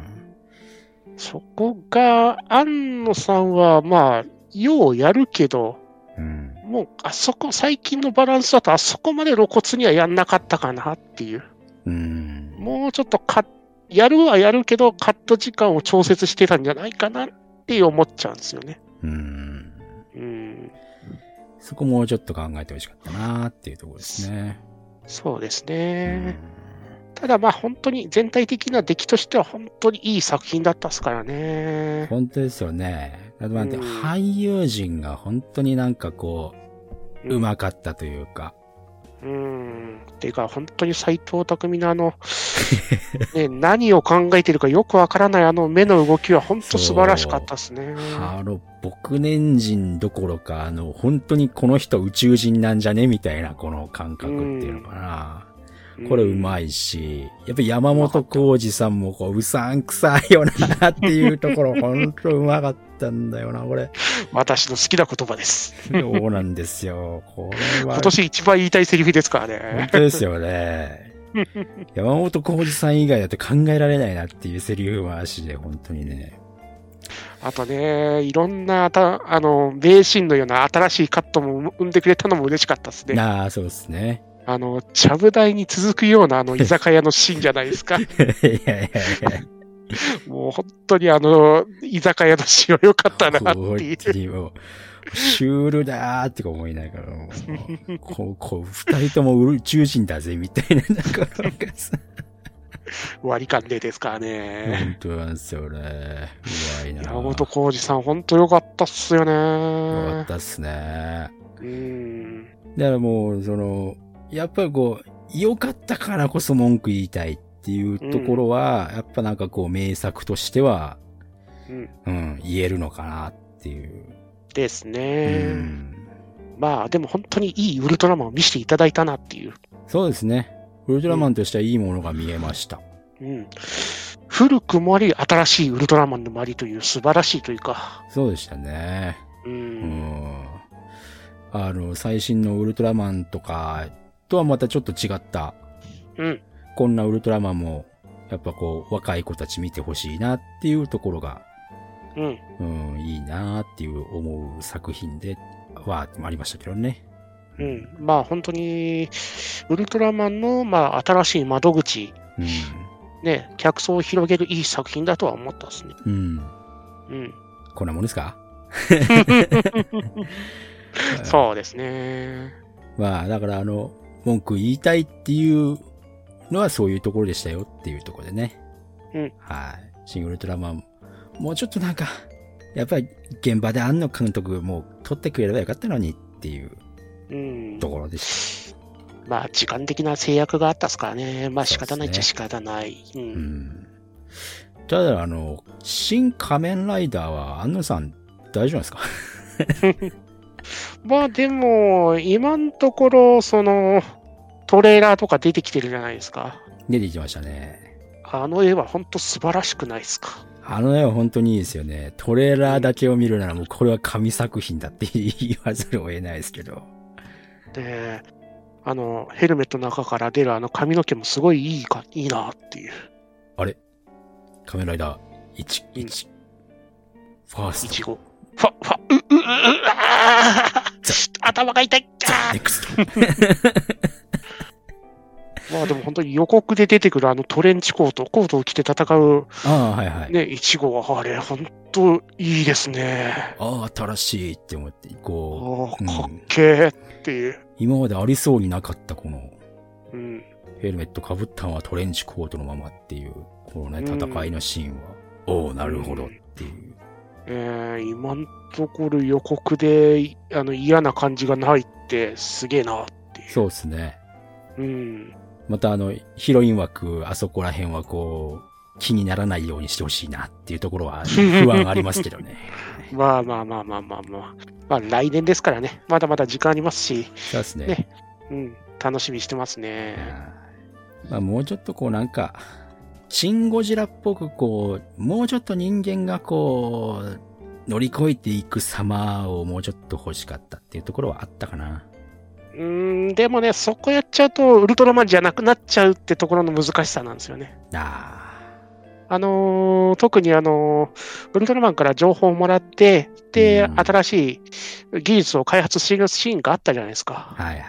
[SPEAKER 2] そこが、安野さんは、まあ、ようやるけど、
[SPEAKER 1] うん。
[SPEAKER 2] もう、あそこ、最近のバランスだと、あそこまで露骨にはやんなかったかなっていう。
[SPEAKER 1] うん。
[SPEAKER 2] もうちょっとか、やるはやるけど、カット時間を調節してたんじゃないかなって思っちゃうんですよね。
[SPEAKER 1] うん。
[SPEAKER 2] うん。
[SPEAKER 1] そこもうちょっと考えてほしかったなっていうところですね。
[SPEAKER 2] そうです
[SPEAKER 1] う
[SPEAKER 2] ね。
[SPEAKER 1] ん。
[SPEAKER 2] ただまあ本当に全体的な出来としては本当にいい作品だったっすからね。
[SPEAKER 1] 本当ですよね。あと待って、
[SPEAKER 2] うん
[SPEAKER 1] 俳優陣が本当になんかこう、うまかったというか、
[SPEAKER 2] うん。ていうか本当に斎藤匠のあの、ね、(laughs) 何を考えてるかよくわからないあの目の動きは本当素晴らしかったですね。
[SPEAKER 1] あの、僕年人どころか、あの、本当にこの人宇宙人なんじゃね？みたいなこの感覚っていうのかな。これうま
[SPEAKER 2] い。
[SPEAKER 1] いし、やっぱ山本浩二さんもこう、うさんくさいよなっていうところ、(laughs) 本当うまかったんだよな、これ。
[SPEAKER 2] 私の好きな言葉です。
[SPEAKER 1] そうなんですよ。これは。
[SPEAKER 2] 今年一番言いたいセリフですから
[SPEAKER 1] 本
[SPEAKER 2] ね。
[SPEAKER 1] 当ですよね。(laughs) 山本浩二さん以外だって考えられないなっていうセリフ回しで、本当にね。
[SPEAKER 2] あとね、いろんなた、あの、名シーンのような新しいカットも生んでくれたのも嬉しかったですね。
[SPEAKER 1] ああ、そうですね。
[SPEAKER 2] あの、ちゃぶ台に続くようなあの (laughs) 居酒屋のシーンじゃないですか。(laughs)
[SPEAKER 1] いやいやいや
[SPEAKER 2] もう本当にあの、居酒屋のシーンは良かったなって
[SPEAKER 1] 本
[SPEAKER 2] いう。
[SPEAKER 1] シュールだーって思いながら、こう、(laughs) こう、二人とも宇宙人だぜ、みたいな、なんか、
[SPEAKER 2] 割り勘でですからね。
[SPEAKER 1] 本当なんですよね。うまいな。
[SPEAKER 2] 山本浩二さん、本当良かったっすよ
[SPEAKER 1] よかっ
[SPEAKER 2] ね。
[SPEAKER 1] たっすね。
[SPEAKER 2] うん。
[SPEAKER 1] だからもう、その、やっぱりこう、良かったからこそ文句言いたいっていうところは、やっぱなんかこう、名作としては、
[SPEAKER 2] うん。
[SPEAKER 1] うん、言えるのかなっていう。
[SPEAKER 2] です
[SPEAKER 1] う
[SPEAKER 2] ね。
[SPEAKER 1] ん。
[SPEAKER 2] まあ、でも本当にいいウルトラマンを見せていただいたなっていう。
[SPEAKER 1] そうですね。ウルトラマンとしてはいいものが見えました。
[SPEAKER 2] うん。古くもあり、新しいウルトラマンでもありという素晴らしいというか。
[SPEAKER 1] そうでしたね。
[SPEAKER 2] う。
[SPEAKER 1] うんん。あの、最新のウルトラマンとかとはまたちょっと違った、
[SPEAKER 2] うん。
[SPEAKER 1] こんなウルトラマンも、やっぱこう、若い子たち見てほしいなっていうところが、
[SPEAKER 2] うん。
[SPEAKER 1] うん、いいなっていう思う作品ではありましたけどね。
[SPEAKER 2] うん。まあ本当に、ウルトラマンの、まあ、新しい窓口、
[SPEAKER 1] うん。
[SPEAKER 2] ね、客層を広げるいい作品だとは思ったですね。
[SPEAKER 1] うん。
[SPEAKER 2] うん。
[SPEAKER 1] こんなもんですか？(laughs)
[SPEAKER 2] そうですね。
[SPEAKER 1] まあ、だからあの、文句言いたいっていうのはそういうところでしたよっていうところでね。
[SPEAKER 2] うん。
[SPEAKER 1] はい。シン・ウルトラマン、もうちょっとなんか、やっぱり現場で庵野監督もう撮ってくれればよかったのにっていう
[SPEAKER 2] うん。
[SPEAKER 1] ところでし
[SPEAKER 2] まあ、時間的な制約があったっすからね。まあ仕方ないっちゃ仕方ない。う。
[SPEAKER 1] た。うんん。ただ、あの、新仮面ライダーは庵野さん大丈夫なんですか？(laughs)
[SPEAKER 2] まあでも、今のところ、その、トレーラーとか出てきてるじゃないですか。
[SPEAKER 1] 出てきましたね。
[SPEAKER 2] あの絵は本当素晴らしくないですか。
[SPEAKER 1] あの絵は本当にいいですよね。トレーラーだけを見るならもうこれは神作品だって言わざるを得ないですけど。
[SPEAKER 2] で、あの、ヘルメットの中から出るあの髪の毛もすごいいいか、いいなっていう。
[SPEAKER 1] あれ？仮面ライダー？1、
[SPEAKER 2] うん
[SPEAKER 1] 1、ファースト。
[SPEAKER 2] ファ、ファ、う、う、う、う、あ頭が痛い。あ
[SPEAKER 1] ネクスト。
[SPEAKER 2] まあでも本当に予告で出てくるあのトレンチコート、コートを着て戦う
[SPEAKER 1] ああ、はいはい。
[SPEAKER 2] ね、いちごはあれ、本当いいですね。
[SPEAKER 1] ああ、新しいって思って、こう、
[SPEAKER 2] おーかっけーっていう。
[SPEAKER 1] 今までありそうになかったこの、
[SPEAKER 2] うん。
[SPEAKER 1] ヘルメット被ったのはトレンチコートのままっていう、このね、戦いのシーンは、おおなるほどっていう。
[SPEAKER 2] えー、今のところ予告であの嫌な感じがないってすげえなっていう。
[SPEAKER 1] そうですね。
[SPEAKER 2] うん。
[SPEAKER 1] またあの、ヒロイン枠、あそこら辺はこう、気にならないようにしてほしいなっていうところは (laughs) 不安ありますけどね。
[SPEAKER 2] まあまあまあまあまあまあ。まあ来年ですからね。まだまだ時間ありますし、
[SPEAKER 1] そうですね。
[SPEAKER 2] ねうん。楽しみにしてますね。
[SPEAKER 1] まあもうちょっとこうなんか、シン・ゴジラっぽくこう、もうちょっと人間がこう、乗り越えていく様をもうちょっと欲しかったっていうところはあったかな。
[SPEAKER 2] うーん、でもね、そこやっちゃうと、ウルトラマンじゃなくなっちゃうってところの難しさなんですよね。
[SPEAKER 1] あ
[SPEAKER 2] あのー特にあのーウルトラマンから情報をもらって、で、
[SPEAKER 1] うん
[SPEAKER 2] 新しい技術を開発しているシーンがあったじゃないですか
[SPEAKER 1] あ、。はいはい。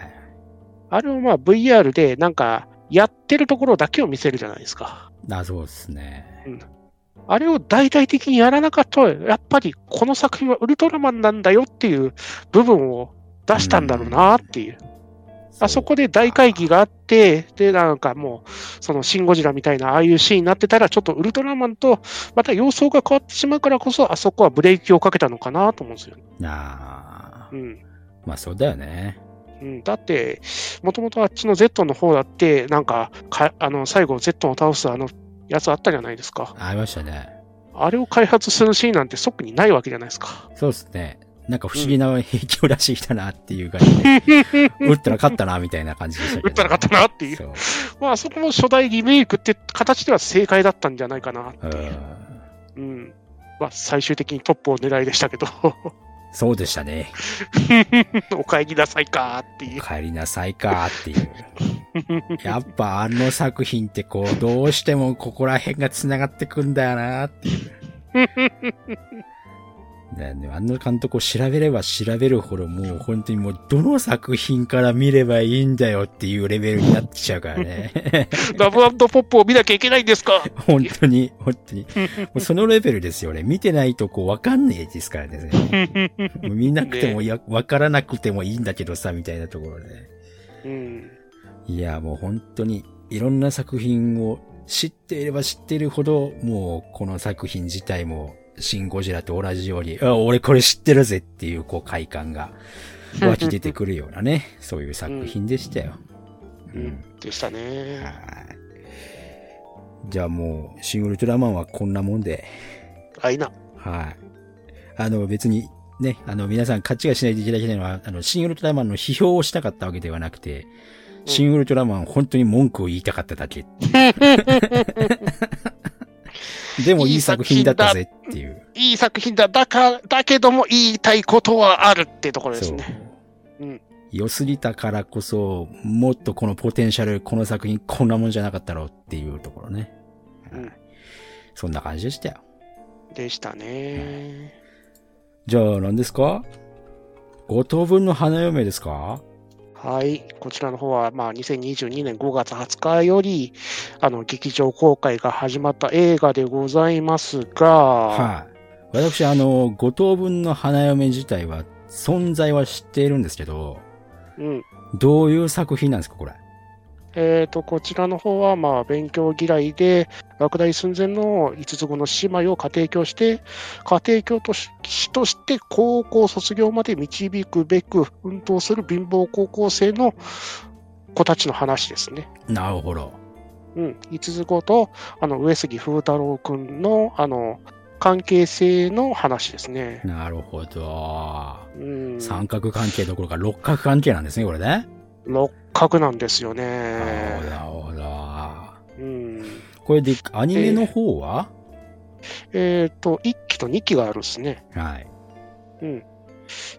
[SPEAKER 2] あれをまあ VR でなんかやってるところだけを見せるじゃないですか。
[SPEAKER 1] あ、そうですね。
[SPEAKER 2] あれを大々的にやらなかったら、やっぱりこの作品はウルトラマンなんだよっていう部分を出したんだろうなっていう。あそこで大会議があって、で、なんかもう、そのシン・ゴジラみたいなああいうシーンになってたら、ちょっとウルトラマンとまた様相が変わってしまうからこそ、あそこはブレーキをかけたのかなと思うんですよね。
[SPEAKER 1] ああ
[SPEAKER 2] う。ん。
[SPEAKER 1] まあそうだよね。
[SPEAKER 2] うん、だって、もともとあっちの Z の方だって、なんかか、あの、最後 Z を倒すあのやつあったじゃないですか。
[SPEAKER 1] ありましたね。
[SPEAKER 2] あれを開発するシーンなんて即にないわけじゃないですか。
[SPEAKER 1] そうですね。なんか不思議な兵器を出してきたなっていう感じで、(laughs) 撃ったら勝ったなみたいな感じでしたけど。
[SPEAKER 2] 打ったら勝ったなっていう。
[SPEAKER 1] そう。
[SPEAKER 2] まあ、そこも初代リメイクって形では正解だったんじゃないかなって
[SPEAKER 1] う
[SPEAKER 2] いう。
[SPEAKER 1] ん
[SPEAKER 2] うん。まあ、最終的にトップを狙いでしたけど、
[SPEAKER 1] そうでしたね。(laughs)
[SPEAKER 2] お帰りなさいかっていう。
[SPEAKER 1] 帰りなさいかっていう。やっぱあの作品ってこう、どうしてもここら辺が繋がってくんだよなっていう。(laughs) ね、でもあの監督を調べれば調べるほどもう本当にもうどの作品から見ればいいんだよっていうレベルになっちゃうからね。(laughs)
[SPEAKER 2] ラブポップを見なきゃいけないんですか？
[SPEAKER 1] 本当に、本当に。もうそのレベルですよね。見てないとこうわかんねえですからね。見なくてもや、わからなくてもいいんだけどさ、みたいなところで。
[SPEAKER 2] うん。
[SPEAKER 1] いや、もう本当にいろんな作品を知っていれば知っているほど、もうこの作品自体も、シン・ゴジラと同じように、あ、俺これ知ってるぜっていう、こう快感が湧き出てくるようなね、そういう作品でしたよ。
[SPEAKER 2] う
[SPEAKER 1] うん
[SPEAKER 2] ん。でしたね。
[SPEAKER 1] はいじゃあもう、シン・ウルトラマンはこんなもんで、
[SPEAKER 2] あいな。
[SPEAKER 1] はい。あの、別に、ね、あの、皆さん勘違いしないといけないのは、あの、シン・ウルトラマンの批評をしたかったわけではなくて、シン・ウルトラマン本当に文句を言いたかっただけ。(laughs) でもいい作品だったぜっていう。
[SPEAKER 2] いい作品だ。だか、だけども言いたいことはあるってところですね。。うん
[SPEAKER 1] 良すぎたからこそ、もっとこのポテンシャル、この作品こんなもんじゃなかったろうっていうところね。
[SPEAKER 2] うん
[SPEAKER 1] はいそんな感じでしたよ。
[SPEAKER 2] でしたね。
[SPEAKER 1] じゃあ何ですか？五等分の花嫁ですか？
[SPEAKER 2] はい。こちらの方は、まあ、2022年5月20日より、あの、劇場公開が始まった映画でございますが、
[SPEAKER 1] はい。私、あの、五等分の花嫁自体は、存在は知っているんですけど、
[SPEAKER 2] うん。
[SPEAKER 1] どういう作品なんですか、これ？
[SPEAKER 2] えっ、と、こちらの方は、まあ、勉強嫌いで、落第寸前の五つ子の姉妹を家庭教して、家庭教としとして高校卒業まで導くべく奮闘する貧乏高校生の子たちの話ですね。
[SPEAKER 1] なるほど。
[SPEAKER 2] うん。五つ子と、あの、上杉風太郎くんの、あの、関係性の話ですね。
[SPEAKER 1] なるほど。
[SPEAKER 2] うん。
[SPEAKER 1] 三角関係どころか六角関係なんですね、これね。
[SPEAKER 2] 六角なんですよね。
[SPEAKER 1] なるほど。
[SPEAKER 2] うん。
[SPEAKER 1] これで、アニメの方は、
[SPEAKER 2] えっ、と、1期と2期があるんですね。
[SPEAKER 1] はい。
[SPEAKER 2] うん。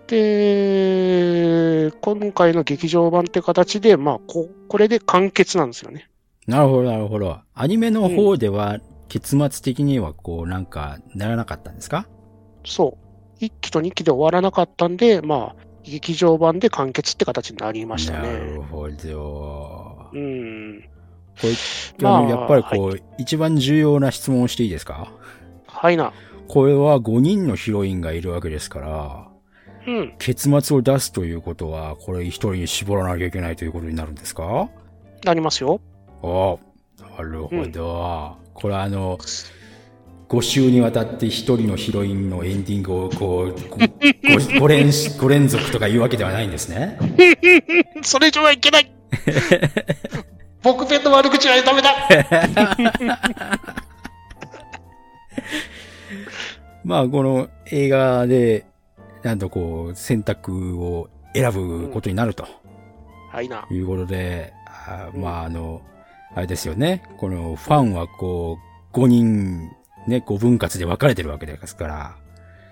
[SPEAKER 2] で、今回の劇場版って形で、まあ、こ、これで完結なんですよね。
[SPEAKER 1] なるほど、なるほど。アニメの方では、結末的にはこう、なんか、ならなかったんですか？
[SPEAKER 2] そう。1期と2期で終わらなかったんで、まあ、劇場版で完結って形になりました
[SPEAKER 1] なる
[SPEAKER 2] ね。
[SPEAKER 1] ほど。
[SPEAKER 2] うん。
[SPEAKER 1] これ、
[SPEAKER 2] まあ
[SPEAKER 1] やっぱりこう、一番重要な質問をしていいですか？
[SPEAKER 2] はいな。
[SPEAKER 1] これは5人のヒロインがいるわけですから、
[SPEAKER 2] うん。
[SPEAKER 1] 結末を出すということは、これ一人に絞らなきゃいけないということになるんですか？
[SPEAKER 2] なりますよ。
[SPEAKER 1] あなるほど。これはあの、5週にわたって一人のヒロインのエンディングをこう、5, 連し、5連続とか言うわけではないんですね。(laughs)
[SPEAKER 2] それ以上はいけない。僕ペンの悪口はダメだ
[SPEAKER 1] まあ、この映画で、なんとこう、選択を選ぶことになると。
[SPEAKER 2] はいな。
[SPEAKER 1] いうことで、あまあ、あの、あれですよね。このファンはこう、5人、ね、5分割で分かれてるわけですから、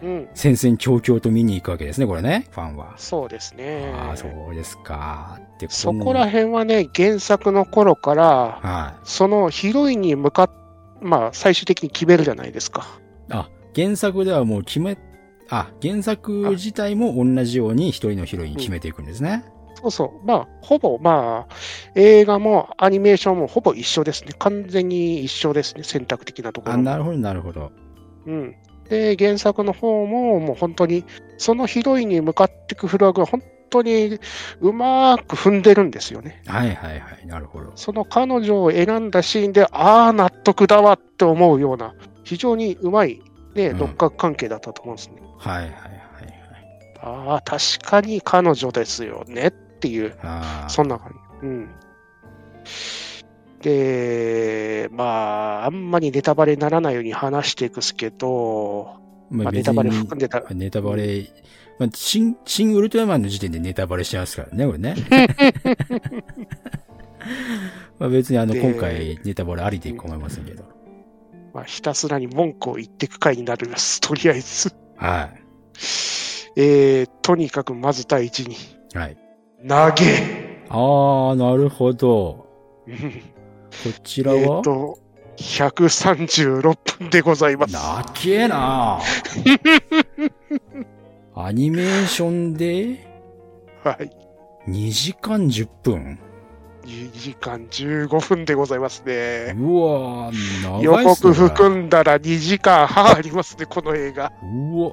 [SPEAKER 2] うん。
[SPEAKER 1] 戦々恐々と見に行くわけですね、これね、ファンは。
[SPEAKER 2] そうですね。
[SPEAKER 1] ああ、そうですか。で
[SPEAKER 2] そこら辺はね、原作の頃から、
[SPEAKER 1] は
[SPEAKER 2] そのヒロインに向かっ、まあ、最終的に決めるじゃないですか。
[SPEAKER 1] い。あ、原作ではもう決め、あ、原作自体も同じように一人のヒロイン決めていくんですね。
[SPEAKER 2] そうそう。まあ、ほぼ、まあ、映画もアニメーションもほぼ一緒ですね。完全に一緒ですね。選択的なとこ
[SPEAKER 1] あ、
[SPEAKER 2] ろも。
[SPEAKER 1] なるほど、なるほど。
[SPEAKER 2] うん。で、原作の方も、もう本当に、そのヒロインに向かっていくフラグは本当にうまく踏んでるんですよね。
[SPEAKER 1] はいはいはい、なるほど。
[SPEAKER 2] その彼女を選んだシーンで、ああ、納得だわって思うような、非常にうまい、ね、
[SPEAKER 1] うん
[SPEAKER 2] 六角関係だったと思うんですね。
[SPEAKER 1] はいはいはいはい。
[SPEAKER 2] ああ、確かに彼女ですよねっていう。そんな感じ。うん。で、まあ、あんまりネタバレにならないように話していくすけど、
[SPEAKER 1] ま
[SPEAKER 2] まあ、ネタバレ含んでた、
[SPEAKER 1] ネタバレ、まあ、新、新ウルトラマンの時点でネタバレしてますからね、これね。(laughs) まあ別にあの、
[SPEAKER 2] で
[SPEAKER 1] 今回ネタバレありで構いませんけど。
[SPEAKER 2] まあ、ひたすらに文句を言っていく回になります、(laughs) とりあえず。
[SPEAKER 1] はい。
[SPEAKER 2] えー、とにかくまず第一に、
[SPEAKER 1] はい。
[SPEAKER 2] 投げ
[SPEAKER 1] ああ、なるほど。(laughs) こちらは？
[SPEAKER 2] えっ、と、136分でございます。
[SPEAKER 1] なけえな (laughs) アニメーションで？
[SPEAKER 2] はい。
[SPEAKER 1] 2時間10分
[SPEAKER 2] ？2時間15分でございますね。
[SPEAKER 1] うわー、
[SPEAKER 2] 予
[SPEAKER 1] 長いっすね。
[SPEAKER 2] 告含んだら2時間半ありますね、この映画。
[SPEAKER 1] うわ。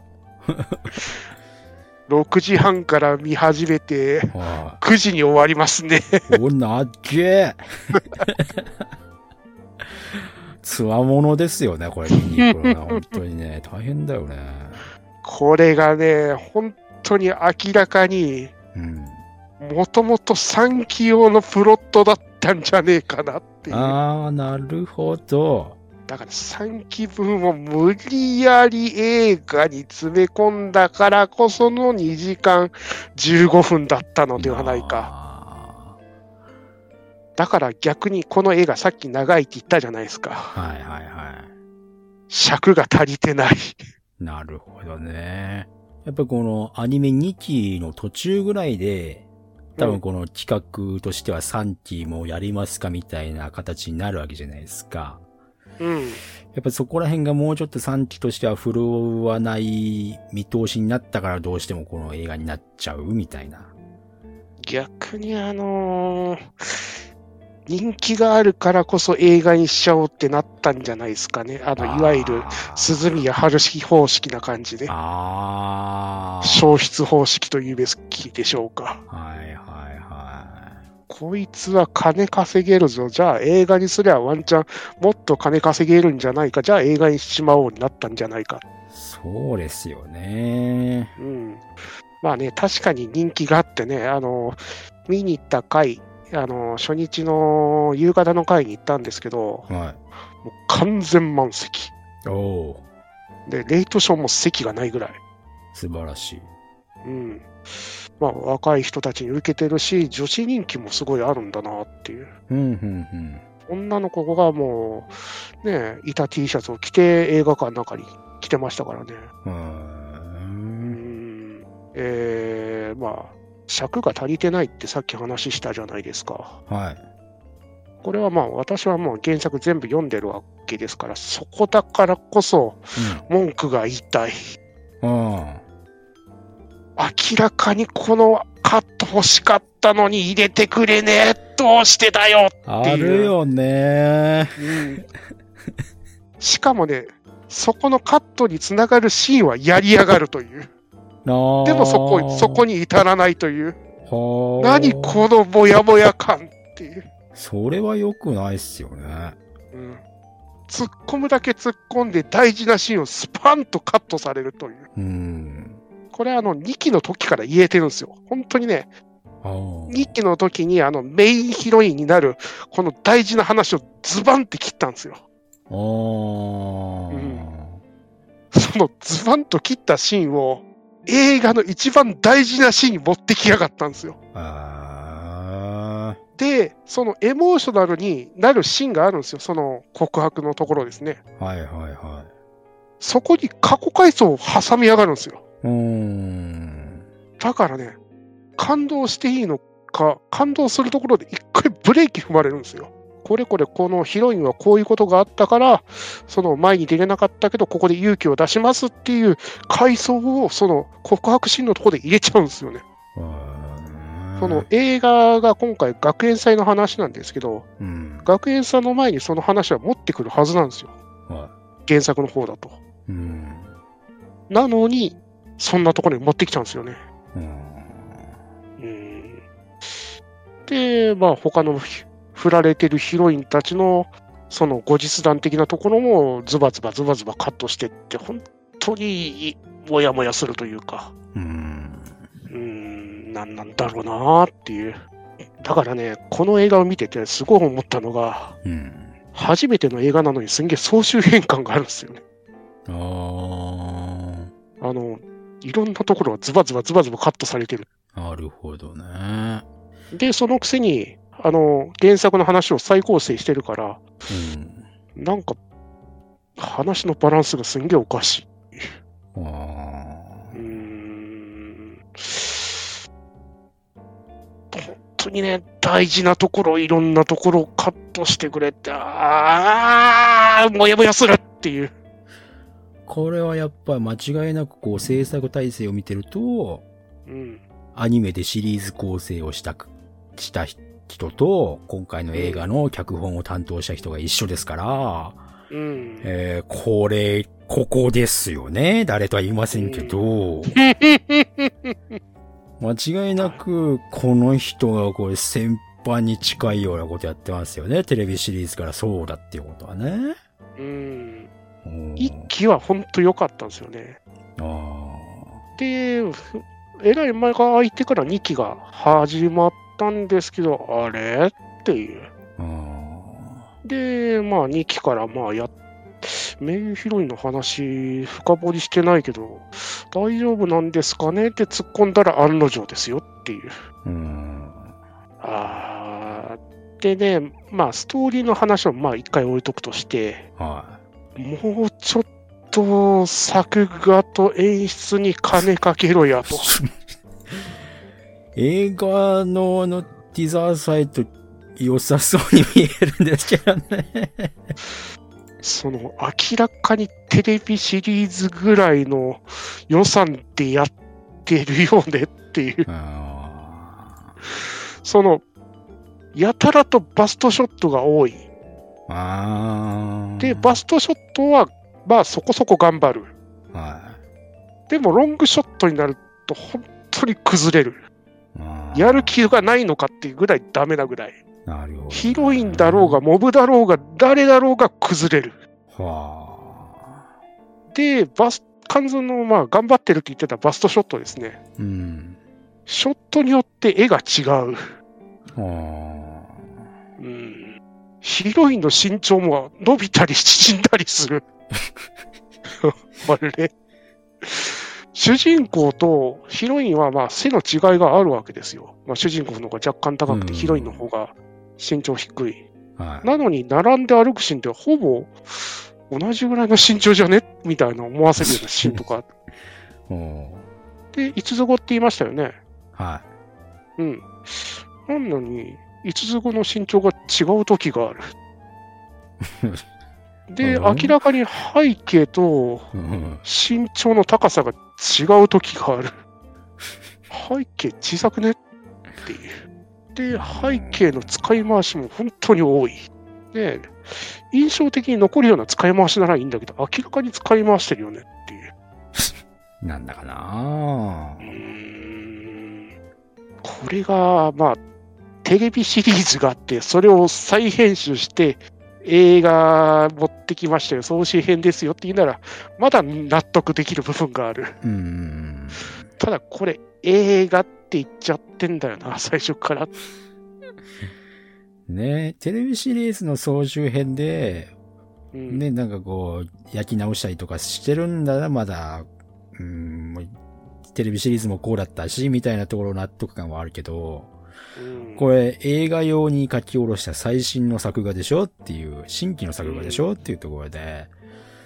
[SPEAKER 2] 6時半から見始めて、
[SPEAKER 1] は
[SPEAKER 2] 9時に終わりますね。
[SPEAKER 1] い。お、なっけえ。(laughs) つわものですよね、これ見に行くのが。本当にね、大変だよね。
[SPEAKER 2] これがね、本当に明らかに、
[SPEAKER 1] うん。
[SPEAKER 2] もともと3期用のプロットだったんじゃねえかなっていう。
[SPEAKER 1] あー、なるほど。
[SPEAKER 2] だから3期分を無理やり映画に詰め込んだからこその2時間15分だったのではないか。
[SPEAKER 1] か。
[SPEAKER 2] だから逆にこの映画さっき長いって言ったじゃないですか。
[SPEAKER 1] はいはいは
[SPEAKER 2] 尺が足りてない。
[SPEAKER 1] い。なるほどね。やっぱこのアニメ2期の途中ぐらいで、多分この企画としては3期もやりますかみたいな形になるわけじゃないですか。
[SPEAKER 2] うん。
[SPEAKER 1] やっぱそこら辺がもうちょっと3期としては振るわない見通しになったからどうしてもこの映画になっちゃうみたいな。
[SPEAKER 2] 逆にあのー人気があるからこそ映画にしちゃおうってなったんじゃないですかね。あの、いわゆる鈴宮春式方式な感じで。
[SPEAKER 1] ああ。
[SPEAKER 2] 消失方式と言うべきでしょうか。
[SPEAKER 1] はいはいは
[SPEAKER 2] こいつは金稼げるぞ。じゃあ映画にすりゃワンチャンもっと金稼げるんじゃないか。じゃあ映画にしちまおうになったんじゃないか。
[SPEAKER 1] い。そうですよね。
[SPEAKER 2] うん。まあね、確かに人気があってね、あの、見に行った回、あの、初日の夕方の回に行ったんですけど、
[SPEAKER 1] は
[SPEAKER 2] もう完全満席。
[SPEAKER 1] お
[SPEAKER 2] で、レイトショーも席がないぐらい。
[SPEAKER 1] 素晴らしい。
[SPEAKER 2] うん。まあ、若い人たちに受けてるし、女子人気もすごいあるんだなっていう。
[SPEAKER 1] うん、うん、うん。
[SPEAKER 2] 女の子がもう、ね、いた T シャツを着て映画館の中に来てましたからね。
[SPEAKER 1] う
[SPEAKER 2] ん。えー、まあ、尺が足りてないってさっき話したじゃないですか。
[SPEAKER 1] はい。
[SPEAKER 2] これはまあ、私はもう原作全部読んでるわけですから、そこだからこそ文句が言いたい。
[SPEAKER 1] うん。うん。
[SPEAKER 2] 明らかにこのカット欲しかったのに入れてくれねえ。どうしてだよ
[SPEAKER 1] あるよね
[SPEAKER 2] うんしかもね、そこのカットにつながるシーンはやりやがるという。
[SPEAKER 1] ー。
[SPEAKER 2] でもそこ、そこ
[SPEAKER 1] に。
[SPEAKER 2] に至らないという。
[SPEAKER 1] はあ
[SPEAKER 2] 何このモヤモヤ感っていう。
[SPEAKER 1] それは良くないっすよね。
[SPEAKER 2] うん突っ込むだけ突っ込んで大事なシーンをスパンとカットされるという。
[SPEAKER 1] うん。
[SPEAKER 2] これあの2期の時から言えてるんですよ。本当にね、
[SPEAKER 1] ああ。
[SPEAKER 2] 2期の時にあのメインヒロインになるこの大事な話をズバンって切ったんですよ。
[SPEAKER 1] ああ。
[SPEAKER 2] そのズバンと切ったシーンを映画の一番大事なシーンに持ってきやがったんですよ。
[SPEAKER 1] あ
[SPEAKER 2] で、そのエモーショナルになるシーンがあるんですよ。その告白のところですね。
[SPEAKER 1] あ。はいはいは
[SPEAKER 2] そこに過去回想を挟みやがるんですよ。
[SPEAKER 1] い。うーん。
[SPEAKER 2] だからね、感動していいのか、感動するところで一回ブレーキ踏まれるんですよ。これこれこのヒロインはこういうことがあったから、その前に出れなかったけど、ここで勇気を出しますっていう回想をその告白シーンのところで入れちゃうんですよね。その映画が今回学園祭の話なんですけど、
[SPEAKER 1] うん。
[SPEAKER 2] 学園祭の前にその話は持ってくるはずなんですよ。
[SPEAKER 1] は
[SPEAKER 2] 原作の方だと。
[SPEAKER 1] い。うん。
[SPEAKER 2] なのに、そんなところに持ってきちゃうんですよね。
[SPEAKER 1] うん。
[SPEAKER 2] うんで、まあ他のひ振られてるヒロインたちのその後日談的なところもズバズバズバズバカットしてって、本当にもやもやするというか、
[SPEAKER 1] うん。
[SPEAKER 2] うーん、なんなんだろうなーっていう。だからね、この映画を見ててすごい思ったのが、
[SPEAKER 1] うん。
[SPEAKER 2] 初めての映画なのにすんげえ総集編感があるんですよね。
[SPEAKER 1] あ
[SPEAKER 2] あの、いろんなところがズバズバズバズバカットされてる。
[SPEAKER 1] あ。なるほどね。
[SPEAKER 2] で、そのくせに、あの、原作の話を再構成してるから、
[SPEAKER 1] うん。
[SPEAKER 2] なんか、話のバランスがすんげえおかしい。
[SPEAKER 1] あ
[SPEAKER 2] うーん。本当にね、大事なところ、いろんなところをカットしてくれって、あー、もやもやするっていう。
[SPEAKER 1] これはやっぱ間違いなくこう制作体制を見てると、
[SPEAKER 2] うん。
[SPEAKER 1] アニメでシリーズ構成をしたく、した人と、今回の映画の脚本を担当した人が一緒ですから、
[SPEAKER 2] うん。
[SPEAKER 1] えー、これ、ここですよね。誰とは言いませんけど、(laughs) 間違いなく、この人がこれ先輩に近いようなことやってますよね。テレビシリーズからそうだっていうことはね。
[SPEAKER 2] うん。
[SPEAKER 1] うん
[SPEAKER 2] 一期は本当良かったんですよね。
[SPEAKER 1] あ
[SPEAKER 2] で、ふえらい前が空いてから2期が始まったんですけど、あれ？っていう。で、まあ2期からまあやっメインヒロインの話深掘りしてないけど、大丈夫なんですかね？って突っ込んだら案の定ですよっていう。
[SPEAKER 1] ーうん。
[SPEAKER 2] あーでね、まあストーリーの話をまあ一回置いとくとして、
[SPEAKER 1] は
[SPEAKER 2] もうちょっと作画と演出に金かけろやと。
[SPEAKER 1] い。(laughs) 映画のあの、ティザーサイト良さそうに見えるんですけどね。(laughs)
[SPEAKER 2] その明らかにテレビシリーズぐらいの予算でやってるよねっていう。
[SPEAKER 1] あ
[SPEAKER 2] その、やたらとバストショットが多い。で、バストショットは、まあそこそこ頑張る。
[SPEAKER 1] は
[SPEAKER 2] でもロングショットになると本当に崩れる。やる気がないのかっていうぐらいダメなぐらい。
[SPEAKER 1] なるほど。
[SPEAKER 2] ヒロインだろうが、モブだろうが、誰だろうが崩れる。
[SPEAKER 1] は
[SPEAKER 2] で、バス、肝臓の、まあ、頑張ってるって言ってたバストショットですね。
[SPEAKER 1] ー。うん。
[SPEAKER 2] ショットによって絵が違う。
[SPEAKER 1] は
[SPEAKER 2] うん。ヒロインの身長も伸びたり縮んだりする。(laughs) あれ主人公とヒロインはまあ背の違いがあるわけですよ。まあ、主人公の方が若干高くて、
[SPEAKER 1] うん
[SPEAKER 2] ヒロインの方が身長低い。
[SPEAKER 1] ー。はい。
[SPEAKER 2] なのに、並んで歩くシーンってほぼ同じぐらいの身長じゃね？みたいな思わせるようなシーンとか。(laughs) で、いつぞごって言いましたよね。
[SPEAKER 1] は
[SPEAKER 2] うん。なのに、いつぞごの身長が違う時がある。(laughs) で、
[SPEAKER 1] うん
[SPEAKER 2] 明らかに背景と身長の高さが違う時がある。背景小さくねっていう。で、背景の使い回しも本当に多い。で、印象的に残るような使い回しならいいんだけど、明らかに使い回してるよねっていう。(laughs)
[SPEAKER 1] なんだかな
[SPEAKER 2] うーんこれが、まあ、テレビシリーズがあって、それを再編集して、映画持ってきましたよ、総集編ですよって言うなら、まだ納得できる部分がある。
[SPEAKER 1] うん。
[SPEAKER 2] ただこれ、映画って言っちゃってんだよな、最初から。
[SPEAKER 1] ねテレビシリーズの総集編で、
[SPEAKER 2] うん
[SPEAKER 1] ね、なんかこう、焼き直したりとかしてるんだら、まだ、うん、テレビシリーズもこうだったし、みたいなところ納得感はあるけど、
[SPEAKER 2] うん
[SPEAKER 1] これ映画用に書き下ろした最新の作画でしょっていう、新規の作画でしょっていうところで、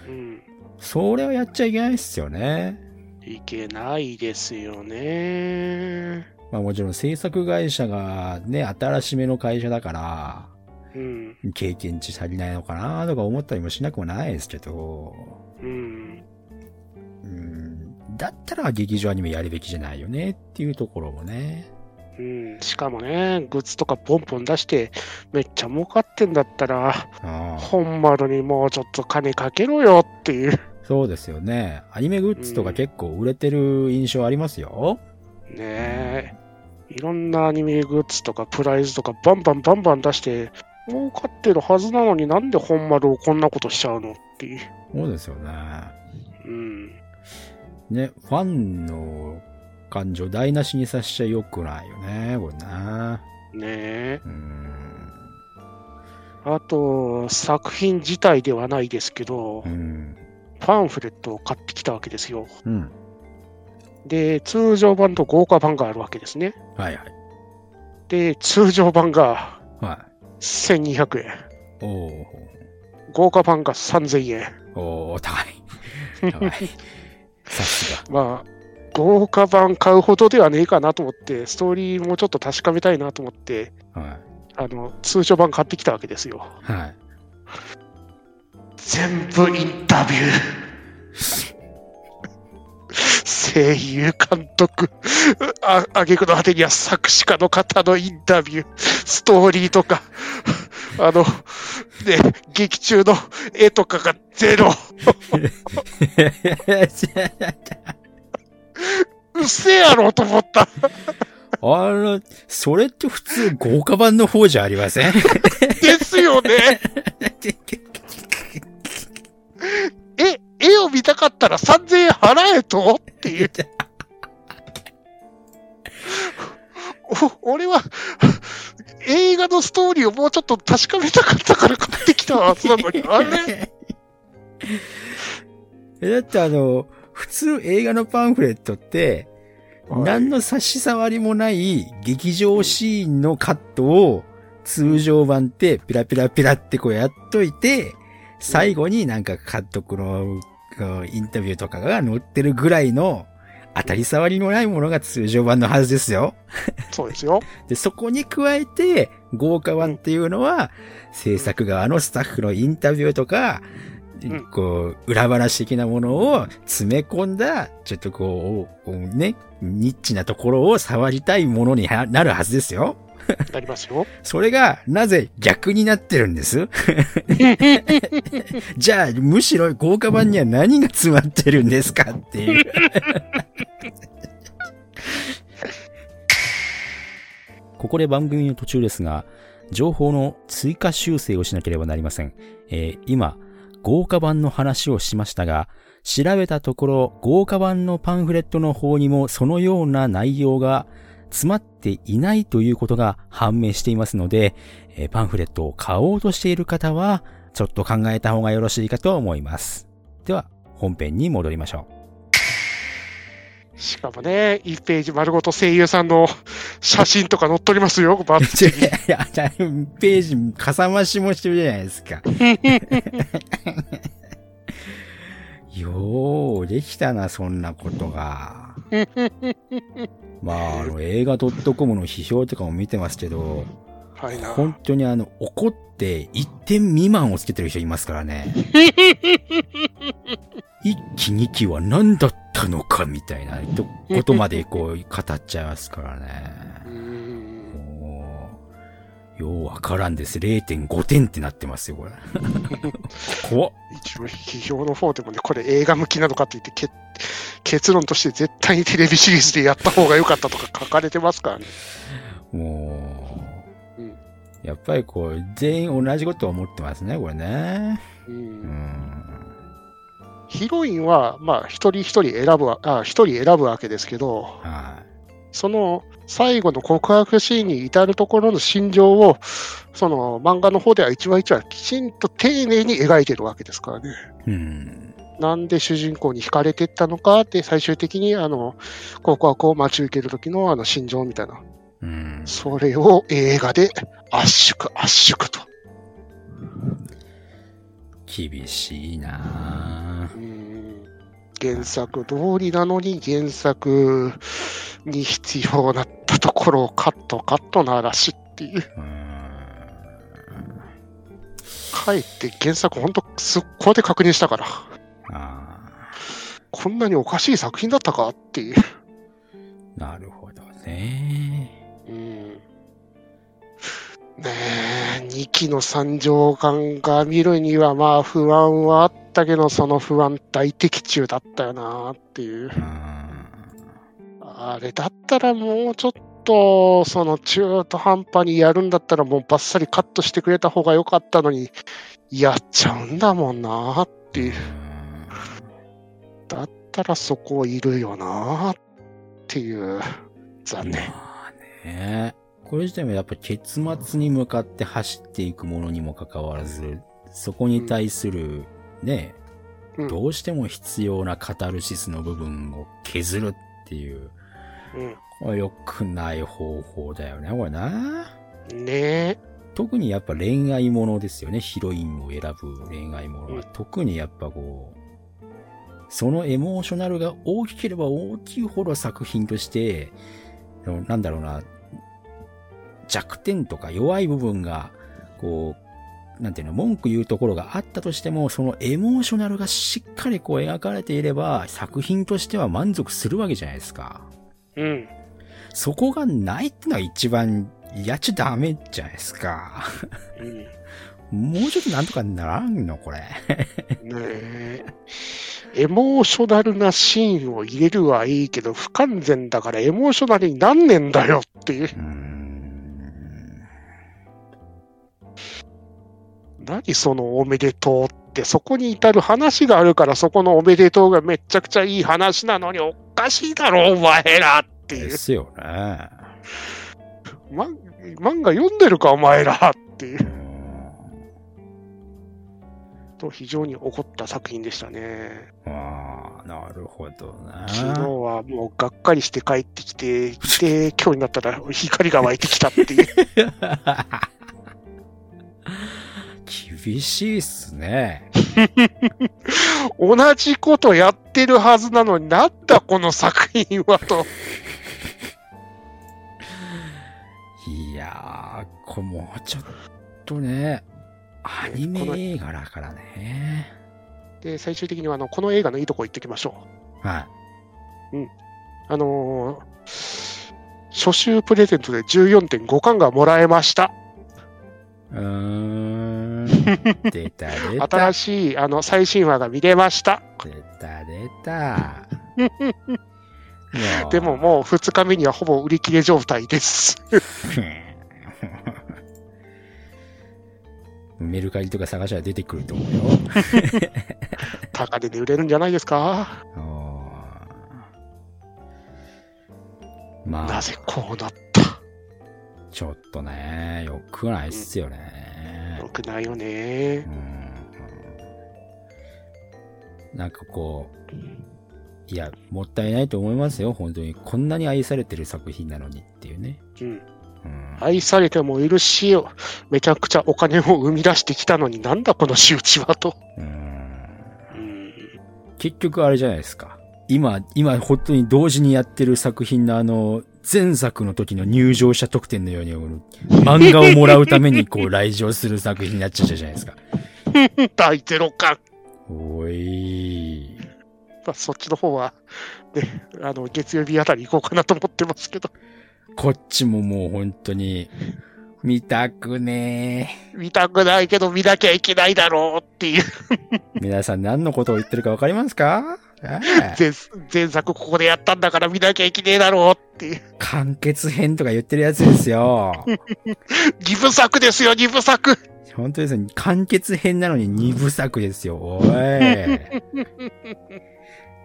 [SPEAKER 2] うん
[SPEAKER 1] それはやっちゃいけないっすよね。
[SPEAKER 2] いけないですよね。
[SPEAKER 1] まあもちろん制作会社がね、新しめの会社だから、
[SPEAKER 2] うん。
[SPEAKER 1] 経験値足りないのかなとか思ったりもしなくもないですけど、
[SPEAKER 2] うん。
[SPEAKER 1] うん、だったら劇場アニメやるべきじゃないよねっていうところもね。
[SPEAKER 2] うん、しかもね、グッズとかポンポン出して、めっちゃ儲かってんだったら、本丸にもうちょっと金かけろよっていう。
[SPEAKER 1] そうですよね。アニメグッズとか結構売れてる印象ありますよ。
[SPEAKER 2] ねえ。いろんなアニメグッズとかプライズとかバンバンバンバン出して、儲かってるはずなのになんで本丸をこんなことしちゃうのっていう。
[SPEAKER 1] そうですよね。
[SPEAKER 2] うん。
[SPEAKER 1] ね、ファンの感情台無しにさせちゃよくないよね、これな。
[SPEAKER 2] ねえ。
[SPEAKER 1] うん。
[SPEAKER 2] あと、作品自体ではないですけど
[SPEAKER 1] う、ん。
[SPEAKER 2] パンフレットを買ってきたわけですよ。
[SPEAKER 1] うん。
[SPEAKER 2] で、通常版と豪華版があるわけですね。
[SPEAKER 1] はいはい。
[SPEAKER 2] で、通常版が
[SPEAKER 1] は
[SPEAKER 2] 1200円。
[SPEAKER 1] い。おー。
[SPEAKER 2] 豪華版が3000円。
[SPEAKER 1] おー、高い。高い。さすが。
[SPEAKER 2] まあ、豪華版買うほどではねえかなと思って、ストーリーもちょっと確かめたいなと思って、
[SPEAKER 1] は
[SPEAKER 2] あの、通常版買ってきたわけですよ。
[SPEAKER 1] い。はい。
[SPEAKER 2] 全部インタビュー。声優監督、あ、あげくの果てには作詞家の方のインタビュー、ストーリーとか、あの、ね、劇中の絵とかがゼロ。(laughs) うっせえやろと思った。
[SPEAKER 1] あの、それって普通豪華版の方じゃありません？
[SPEAKER 2] ですよね。(laughs) え、絵を見たかったら3000円払えと？っていう。お俺は、映画のストーリーをもうちょっと確かめたかったから買ってきたはずなのに、あれ？(laughs)
[SPEAKER 1] えだってあの、普通映画のパンフレットって、
[SPEAKER 2] はい
[SPEAKER 1] 何の差し障りもない劇場シーンのカットを通常版ってピラピラピラってこうやっといて、最後になんか監督のインタビューとかが載ってるぐらいの当たり障りのないものが通常版のはずですよ。
[SPEAKER 2] そうですよ。
[SPEAKER 1] で、そこに加えて、豪華版っていうのは、制作側のスタッフのインタビューとか、
[SPEAKER 2] うん
[SPEAKER 1] こう、裏話的なものを詰め込んだ、ちょっとこう、ね、ニッチなところを触りたいものにはなるはずですよ。
[SPEAKER 2] なりますよ。(laughs)
[SPEAKER 1] それが、なぜ逆になってるんです？(laughs) じゃあ、むしろ豪華版には何が詰まってるんですかっていう。(laughs) ここで番組の途中ですが、情報の追加修正をしなければなりません。えー今、豪華版の話をしましたが、調べたところ、豪華版のパンフレットの方にもそのような内容が詰まっていないということが判明していますので、えパンフレットを買おうとしている方は、ちょっと考えた方がよろしいかと思います。では、本編に戻りましょう
[SPEAKER 2] しかもね、1ページ丸ごと声優さんの写真とか載っとりますよ、バ
[SPEAKER 1] う。
[SPEAKER 2] ッチリ。
[SPEAKER 1] いや、じゃあページ、かさ増しもしてるじゃないですか。よう、できたな、そんなことが。(laughs) まあ、あの、映画 .com の批評とかも見てますけど、
[SPEAKER 2] はいな。
[SPEAKER 1] 本当にあの、怒って1点未満をつけてる人いますからね。(laughs) 一期二期は何だったのかみたいなとことまでこう語っちゃいますからね。ようわからんです。0.5点ってなってますよ、これ。(laughs) 怖っ。
[SPEAKER 2] 一応、批評の方でもね、これ映画向きなのかって言って、け結論として絶対にテレビシリーズでやった方が良かったとか書かれてますからね。
[SPEAKER 1] もう、
[SPEAKER 2] うん
[SPEAKER 1] やっぱりこう、全員同じことを思ってますね、これね。
[SPEAKER 2] う
[SPEAKER 1] うんん。
[SPEAKER 2] ヒロインは、まあ、一人一人選ぶわ、あ、一人選ぶわけですけど、
[SPEAKER 1] は
[SPEAKER 2] その最後の告白シーンに至るところの心情を、その漫画の方では一話一話きちんと丁寧に描いてるわけですからね。
[SPEAKER 1] い。うん。
[SPEAKER 2] なんで主人公に惹かれてったのかって、最終的にあの告白を待ち受ける時のあの心情みたいな、
[SPEAKER 1] うん。
[SPEAKER 2] それを映画で圧縮、圧縮と。
[SPEAKER 1] 厳しいなぁ
[SPEAKER 2] うん原作通りなのに原作に必要だったところをカットカットならしっていう。
[SPEAKER 1] うん
[SPEAKER 2] かえって原作ほんと速攻で確認したから、
[SPEAKER 1] あ
[SPEAKER 2] こんなにおかしい作品だったかっていう。
[SPEAKER 1] ーなるほどね。
[SPEAKER 2] ねえ、2期の三条感が見るにはまあ不安はあったけど、その不安大的中だったよなっていう。あれだったらもうちょっと、その中途半端にやるんだったらもうバッサリカットしてくれた方が良かったのに、やっちゃうんだもんなっていう。だったらそこいるよなっていう。残念。
[SPEAKER 1] まあね。これ自体もやっぱ結末に向かって走っていくものにもかかわらず、そこに対するね、
[SPEAKER 2] うん
[SPEAKER 1] どうしても必要なカタルシスの部分を削るっていう、
[SPEAKER 2] うん
[SPEAKER 1] これ良くない方法だよね、これな。
[SPEAKER 2] ねえ。
[SPEAKER 1] 特にやっぱ恋愛ものですよね。ヒロインを選ぶ恋愛ものは。
[SPEAKER 2] うん
[SPEAKER 1] 特にやっぱこう、そのエモーショナルが大きければ大きいほど作品として、なんだろうな、弱点とか弱い部分が、こう、なんていうの、文句言うところがあったとしても、そのエモーショナルがしっかりこう描かれていれば、作品としては満足するわけじゃないですか。
[SPEAKER 2] うん。
[SPEAKER 1] そこがないってのは一番やっちゃダメじゃないですか。
[SPEAKER 2] うん。
[SPEAKER 1] もうちょっとなんとかならんのこれ。
[SPEAKER 2] ねえ。エモーショナルなシーンを入れるはいいけど、不完全だからエモーショナルになんねんだよっていう。
[SPEAKER 1] うーん。
[SPEAKER 2] 何そのおめでとうって、そこに至る話があるから、そこのおめでとうがめちゃくちゃいい話なのにおかしいだろ、お前らっていう。
[SPEAKER 1] ですよね。
[SPEAKER 2] ま、漫画読んでるか、お前らっていう
[SPEAKER 1] う。ん
[SPEAKER 2] と、非常に怒った作品でしたね。
[SPEAKER 1] ああ、なるほどな。
[SPEAKER 2] 昨日はもうがっかりして帰ってきて、で、今日になったら光が湧いてきたっていう。(laughs)
[SPEAKER 1] 厳しいっすね。(laughs)
[SPEAKER 2] 同じことやってるはずなのになんだこの作品はと。
[SPEAKER 1] いやー、これもうちょっとね、アニメ映画だからね。
[SPEAKER 2] で、最終的にはあのこの映画のいいとこ言ってきましょう。
[SPEAKER 1] はい。
[SPEAKER 2] あのー初週プレゼントで14.5巻がもらえました。
[SPEAKER 1] うーん。出た出た。
[SPEAKER 2] 新しいあの最新話が見れました。
[SPEAKER 1] 出た出た。(laughs)
[SPEAKER 2] でももう2日目にはほぼ売り切れ状態です。(laughs)
[SPEAKER 1] メルカリとか探したら出てくると思うよ。
[SPEAKER 2] 高値で売れるんじゃないですか？(laughs)
[SPEAKER 1] まあ、
[SPEAKER 2] なぜこうなった？
[SPEAKER 1] ちょっとね、よくないっすよね。
[SPEAKER 2] よくないよね
[SPEAKER 1] う。んなんかこう、いや、もったいないと思いますよ、本当に。こんなに愛されてる作品なのにっていうね。
[SPEAKER 2] うん。
[SPEAKER 1] うん、
[SPEAKER 2] 愛されてもいるし、めちゃくちゃお金を生み出してきたのになんだこの仕打ちはと。
[SPEAKER 1] うん
[SPEAKER 2] うん。
[SPEAKER 1] 結局あれじゃないですか。今、今本当に同時にやってる作品のあの、前作の時の入場者特典のように、漫画をもらうためにこう来場する作品になっちゃうじゃないですか。
[SPEAKER 2] 第ゼロ巻。
[SPEAKER 1] おい。
[SPEAKER 2] まあ、そっちの方は、ね、あの、月曜日あたり行こうかなと思ってますけど、
[SPEAKER 1] こっちももう本当に、見たくね
[SPEAKER 2] 見たくないけど見なきゃいけないだろうっていう、
[SPEAKER 1] え。皆さん何のことを言ってるかわかりますか？ええ
[SPEAKER 2] 前前作ここでやったんだから見なきゃいけねえだろうっていう。
[SPEAKER 1] 完結編とか言ってるやつですよ。(laughs)
[SPEAKER 2] 二部作ですよ、二部作。
[SPEAKER 1] 本当ですね。完結編なのに二部作ですよ。おい。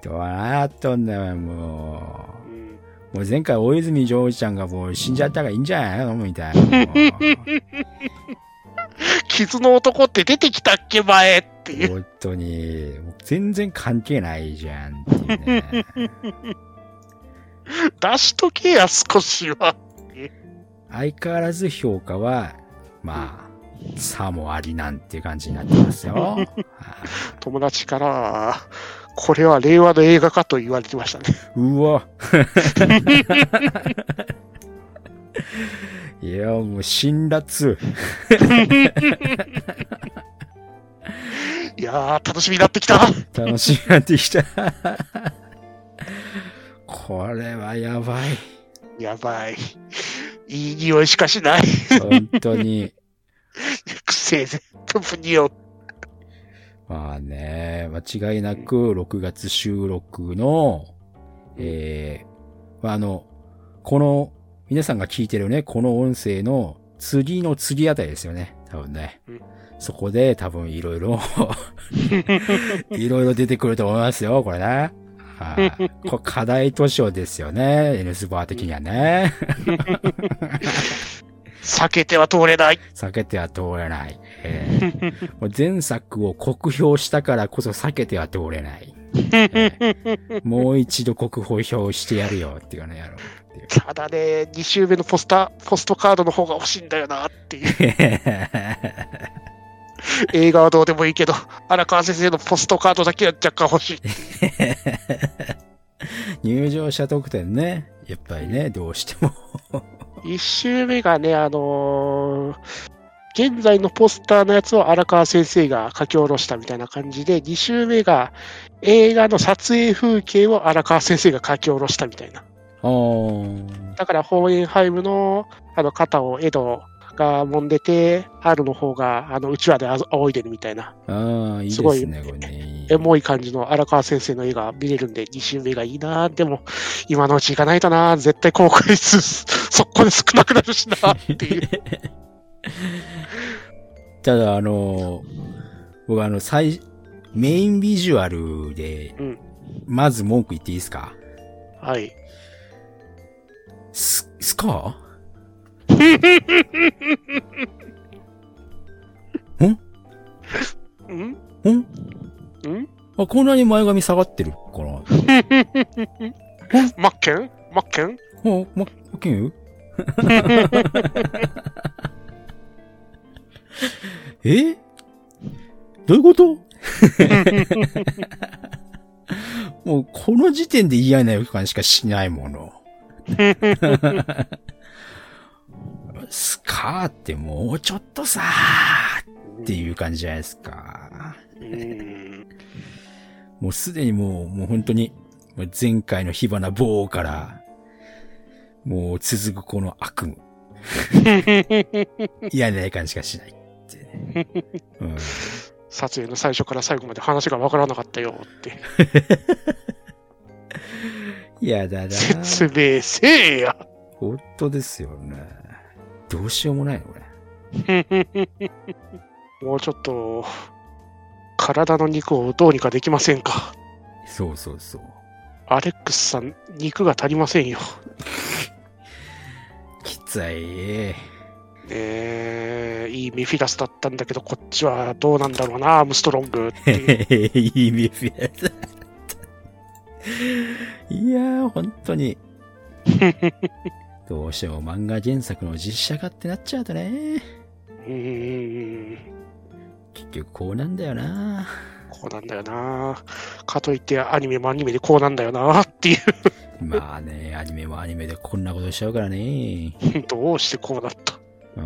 [SPEAKER 1] どうなっとんだよ、もう。
[SPEAKER 2] うん
[SPEAKER 1] もう前回大泉洋一ちゃんがもう死んじゃったからいいんじゃないのみたいな。も (laughs)
[SPEAKER 2] 傷の男って出てきたっけ前っていうう。
[SPEAKER 1] 本当に、全然関係ないじゃんっていうね。(laughs)
[SPEAKER 2] 出しとけや、少しは。
[SPEAKER 1] 相変わらず評価は、まあ、差もありなんていう感じになってますよ。(laughs) はい
[SPEAKER 2] 友達から、これは令和の映画かと言われてましたね。
[SPEAKER 1] うわ。いや、もう辛辣。(laughs)
[SPEAKER 2] いやー、楽しみになってきた。
[SPEAKER 1] 楽しみになってきた。これはやばい。
[SPEAKER 2] やばい。いい匂いしかしない。
[SPEAKER 1] 本当に。
[SPEAKER 2] くせえぜ。トップによ。
[SPEAKER 1] まあね、間違いなく6月収録の、えー、まああの、この、皆さんが聞いてるね、この音声の次の次あたりですよね。多分ね
[SPEAKER 2] うん。
[SPEAKER 1] そこで多分いろいろ、(laughs) いろいろ出てくると思いますよ、これね。はい。これ課題図書ですよね、N スバー的にはね。
[SPEAKER 2] 避けては通れない。
[SPEAKER 1] 避けては通れない。えーもう前作を酷評したからこそ避けては通れない。えー (laughs) もう一度国宝評してやるよっていうのやろうっていう。
[SPEAKER 2] ただね、2周目のポスター、ポストカードの方が欲しいんだよなっていう。(laughs) 映画はどうでもいいけど、荒川先生のポストカードだけは若干欲しい。(laughs)
[SPEAKER 1] 入場者特典ね。やっぱりね、どうしても。(laughs)
[SPEAKER 2] 1周目がね、あのー現在のポスターのやつを荒川先生が書き下ろしたみたいな感じで、2周目が映画の撮影風景を荒川先生が書き下ろしたみたいな。だから、ホーエンハイムのあの肩をエドが揉んでて、ハルの方があのうちわであ仰いでるみたいな、
[SPEAKER 1] あー、いいです
[SPEAKER 2] すごい。
[SPEAKER 1] ね。
[SPEAKER 2] エモい感じの荒川先生の絵が見れるんで、2周目がいいな。でも、今のうち行かないとな。絶対公開数、そこで少なくなるしなっていう。
[SPEAKER 1] ただ、あの、僕あの、最、メインビジュアルで
[SPEAKER 2] うん、
[SPEAKER 1] まず文句言っていいですか？
[SPEAKER 2] はい。
[SPEAKER 1] ス、スカ (laughs)
[SPEAKER 2] うん？
[SPEAKER 1] ーん？
[SPEAKER 2] うん？
[SPEAKER 1] あ、こんなに前髪下がってるかな？(laughs)
[SPEAKER 2] マッケン？マッケン？
[SPEAKER 1] あ、ま、まけんよえ？どういうこと？(laughs) もう、この時点で嫌な予感しかしないもの。スカーってもうちょっとさーっていう感じじゃないですか。
[SPEAKER 2] うん
[SPEAKER 1] もうすでにもう、もう本当に、前回の火花棒から、もう続くこの悪夢。(laughs) 嫌な感じがしないってね。うん、
[SPEAKER 2] 撮影の最初から最後まで話がわからなかったよって。(laughs)
[SPEAKER 1] 嫌だな
[SPEAKER 2] 説明せえや。
[SPEAKER 1] 本当ですよね。どうしようもないのこれ。(laughs)
[SPEAKER 2] もうちょっと、体の肉をどうにかできませんか。
[SPEAKER 1] そうそうそう。
[SPEAKER 2] アレックスさん、肉が足りませんよ。(laughs)
[SPEAKER 1] きつい。
[SPEAKER 2] えー、いいメフィラスだったんだけど、こっちはどうなんだろうな、アームストロングっていう。(laughs)
[SPEAKER 1] いい意味で。いやー、本当に。(laughs) どうしても漫画原作の実写化ってなっちゃうとね。
[SPEAKER 2] うーん、
[SPEAKER 1] 結局こうなんだよな。
[SPEAKER 2] こうなんだよな。かといってアニメもアニメでこうなんだよなってい
[SPEAKER 1] まあね、アニメもアニメでこんなことしちゃうからね。
[SPEAKER 2] う。(laughs) どうしてこうなった？
[SPEAKER 1] うん。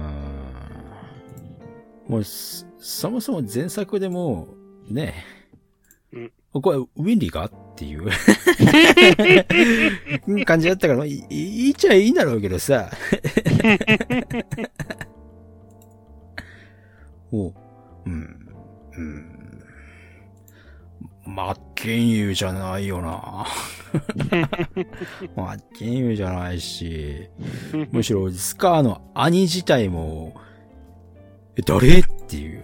[SPEAKER 1] もうそ、そもそも前作でもう、ね。
[SPEAKER 2] うん
[SPEAKER 1] これ、ウィンリーかっていう (laughs) 感じだったから、まあいいいっちゃいいんだろうけどさ。(laughs) おうん。うん。真剣佑じゃないよな。(laughs) 真剣佑じゃないし、むしろスカーの兄自体も、え、誰？っていう。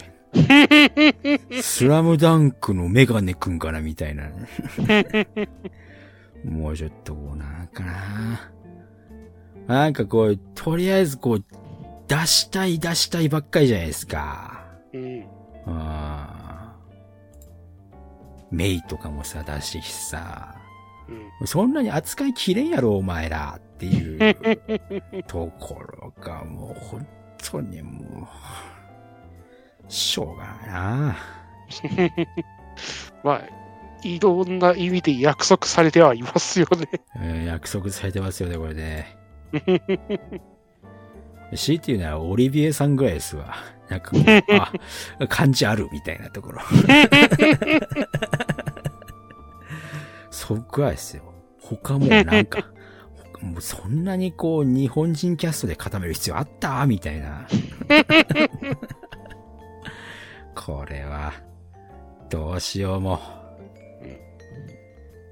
[SPEAKER 1] スラムダンクのメガネくんかなみたいな。もうちょっとこうなんかな。なんかこう、とりあえずこう、出したい出したいばっかりじゃないですか。
[SPEAKER 2] うん。
[SPEAKER 1] あーメイとかもさ、出してきてさ、
[SPEAKER 2] うん。
[SPEAKER 1] そんなに扱いきれんやろ、お前らっていうところがもう本当にもう、しょうがないな。(laughs)
[SPEAKER 2] まあ、いろんな意味で約束されてはいますよね。
[SPEAKER 1] えー約束されてますよね、これね。(laughs) 強いて言うならオリビエさんぐらいですわ。なんかあ、感じあるみたいなところ。(laughs) そっぐらいですよ。他もうなんか、他もうそんなにこう、日本人キャストで固める必要あった？みたいな。これは、どうしようも。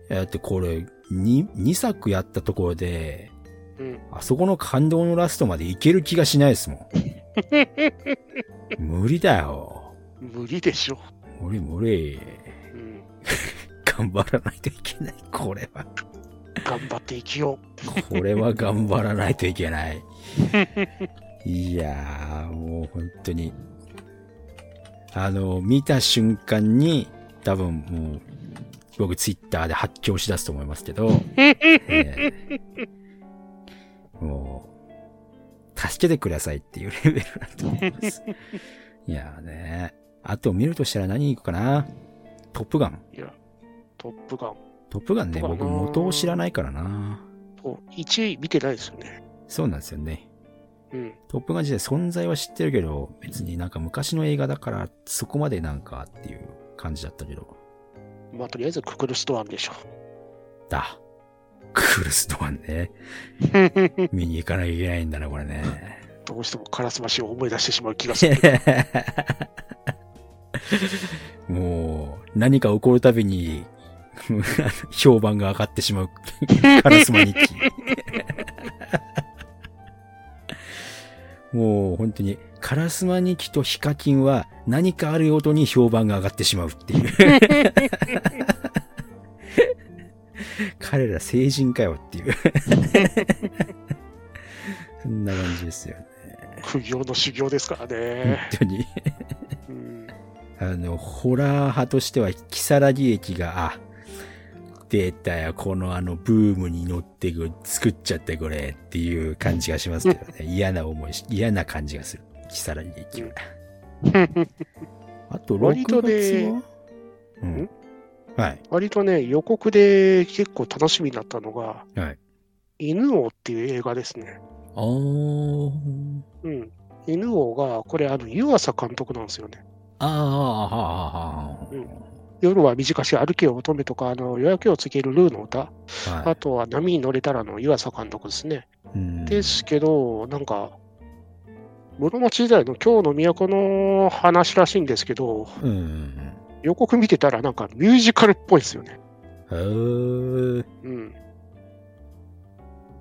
[SPEAKER 1] だってこれ、2、2作やったところで、
[SPEAKER 2] うん。
[SPEAKER 1] あそこの感動のラストまでいける気がしないですもん。(laughs) 無理だよ。
[SPEAKER 2] 無理でしょ。
[SPEAKER 1] 無理無理。
[SPEAKER 2] うん。(laughs)
[SPEAKER 1] 頑張らないといけない。これは。
[SPEAKER 2] 頑張って生きよ
[SPEAKER 1] これは頑張らないといけない。いやー、もう本当に。あの、見た瞬間に、多分もう、僕ツイッターで発狂し出すと思いますけど、(laughs) えーもう、助けてくださいっていうレベルだと思います。(laughs) いやーね。あと見るとしたら何行くかな？トップガン。
[SPEAKER 2] う。いや、トップガン
[SPEAKER 1] トップガンね、僕元を知らないからな。
[SPEAKER 2] と1位見てないですよね。
[SPEAKER 1] そうなんですよね。
[SPEAKER 2] うん。
[SPEAKER 1] トップガン自体存在は知ってるけど、別になんか昔の映画だからそこまでなんかっていう感じだったけど。
[SPEAKER 2] まあ、とりあえずククルストアンでしょ。
[SPEAKER 1] だ。クールストアンね。(laughs) 見に行かなきゃいけないんだな、これね。
[SPEAKER 2] どうしてもカラスマシを思い出してしまう気がする。(laughs)
[SPEAKER 1] もう、何か起こるたびに、(laughs) 評判が上がってしまうカラスマ日記。もう本当に、カラスマ日記とヒカキンは何かあるごとに評判が上がってしまうっていう。(laughs) 彼ら成人かよっていう。そんな感じですよね。
[SPEAKER 2] 苦行の修行ですからね。
[SPEAKER 1] 本当に。
[SPEAKER 2] うん。
[SPEAKER 1] あの、ホラー派としては、キサラギ駅が、あ、出たよ、このあの、ブームに乗ってく、作っちゃってこれ、っていう感じがしますけどね。嫌な思いし、嫌な感じがする。キサラギ駅は。(laughs) あと、
[SPEAKER 2] 割と
[SPEAKER 1] 6
[SPEAKER 2] ね
[SPEAKER 1] 月はうん？
[SPEAKER 2] ん。
[SPEAKER 1] はい。
[SPEAKER 2] 割とね、予告で結構楽しみになったのが、
[SPEAKER 1] はい。
[SPEAKER 2] 犬王っていう映画ですね。
[SPEAKER 1] あー。
[SPEAKER 2] うん。犬王が、これ、あの、湯浅監督なんですよね。
[SPEAKER 1] あー、はあ、はあ、はあ
[SPEAKER 2] うん夜は短し歩けよ乙女とか、あの夜明けを告げるルーの歌、
[SPEAKER 1] は
[SPEAKER 2] あとは波に乗れたらの湯浅監督ですね。ですけど、なんか、室町時代の京の都の話らしいんですけど、予告見てたらなんかミュージカルっぽいですよね。
[SPEAKER 1] うん。へ
[SPEAKER 2] うん。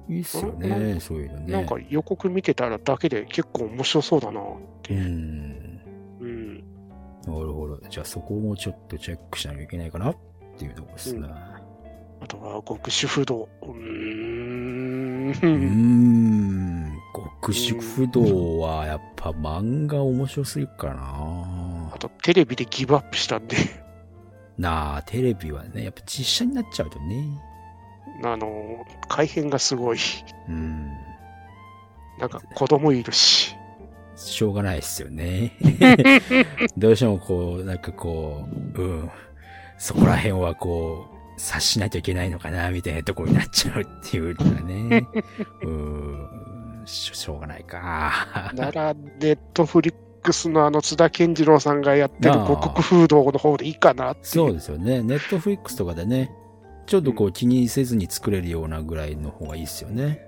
[SPEAKER 1] え、いいっすよね、そういうのね。
[SPEAKER 2] なんか予告見てたらだけで結構面白そうだな。
[SPEAKER 1] うん。
[SPEAKER 2] うん。
[SPEAKER 1] なるほど。じゃあそこもちょっとチェックしなきゃいけないかなっていうところですね。
[SPEAKER 2] あとは極主不動。うーん。
[SPEAKER 1] うーん。極主不動はやっぱ漫画面白すぎるからな
[SPEAKER 2] あとテレビでギブアップしたんで、
[SPEAKER 1] なあ、テレビはね、やっぱ実写になっちゃうとね。
[SPEAKER 2] あの、改変がすごい。
[SPEAKER 1] うん。
[SPEAKER 2] なんか子供いるし。
[SPEAKER 1] しょうがないですよね。(laughs) どうしてもこう、なんかこう、うん。そこら辺はこう、察しないといけないのかな、みたいなところになっちゃうっていうのがね。(laughs) うん。しょしょうがないか。
[SPEAKER 2] なら、ネットフリックスのあの津田健次郎さんがやってる
[SPEAKER 1] ああ
[SPEAKER 2] 五穀風道の方でいいかなって。
[SPEAKER 1] そうですよね。ネットフリックスとかでね、ちょっとこう気にせずに作れるようなぐらいの方がいいですよね。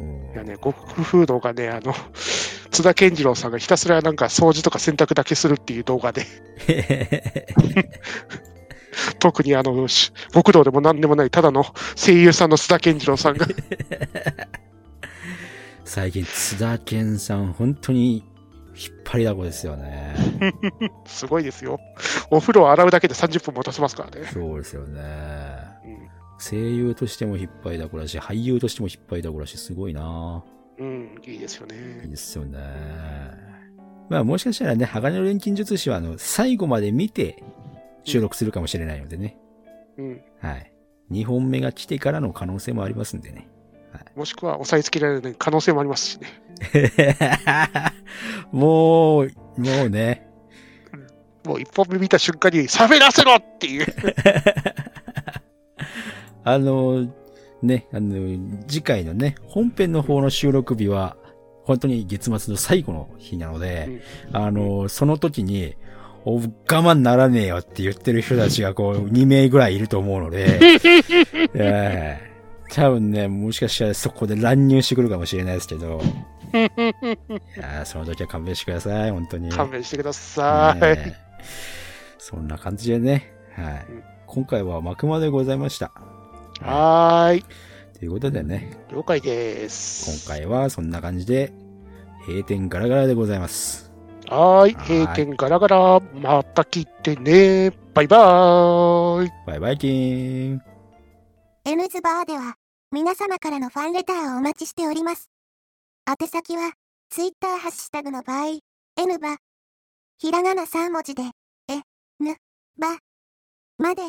[SPEAKER 1] うん
[SPEAKER 2] いやね、五穀風道がね、あの、(laughs) 津田健次郎さんがひたすらなんか掃除とか洗濯だけするっていう動画で、(laughs) 特にあの、し極道でも何でもない、ただの声優さんの津田健次郎さんが、(laughs)
[SPEAKER 1] 最近、津田健さん、本当に引っ張りだこですよね。
[SPEAKER 2] すごいですよ。お風呂を洗うだけで30分持たせますからね。
[SPEAKER 1] そうですよね。
[SPEAKER 2] うん
[SPEAKER 1] 声優としても引っ張りだこだし、俳優としても引っ張りだこだし、すごいな
[SPEAKER 2] うん、いいですよ
[SPEAKER 1] いい
[SPEAKER 2] ね。
[SPEAKER 1] ですよね。まあもしかしたらね、鋼の錬金術師はあの、最後まで見て収録するかもしれないのでね。
[SPEAKER 2] うん。
[SPEAKER 1] はい。2本目が来てからの可能性もありますんでね。
[SPEAKER 2] もしくは押さえつけられない可能性もありますしね。(laughs)
[SPEAKER 1] もう、もうね。
[SPEAKER 2] もう一本目見た瞬間に喋らせろっていう。(laughs)
[SPEAKER 1] あの、ね、あの、次回のね、本編の方の収録日は、本当に月末の最後の日なので、あの、その時に、お我慢ならねえよって言ってる人たちがこう、2名ぐらいいると思うので、(laughs) ええ多分ね、もしかしたらそこで乱入してくるかもしれないですけど、(laughs) いやーその時は勘弁してください、本当に。
[SPEAKER 2] 勘弁してください。
[SPEAKER 1] ねえそんな感じでね、はい
[SPEAKER 2] うん。
[SPEAKER 1] 今回は幕間でございました。
[SPEAKER 2] はーい。
[SPEAKER 1] ということでね、
[SPEAKER 2] 了解です。
[SPEAKER 1] 今回はそんな感じで、閉店ガラガラでございます。
[SPEAKER 2] はーい。
[SPEAKER 1] はい
[SPEAKER 2] 閉店ガラガラ。また聞いてね。バイバーイ。
[SPEAKER 1] バイバイキーン。
[SPEAKER 3] N ズバーでは、皆様からのファンレターをお待ちしております。宛先は、ツイッターハッシュタグの場合、N バ、ひらがな3文字で、え、ぬ、ば、まで。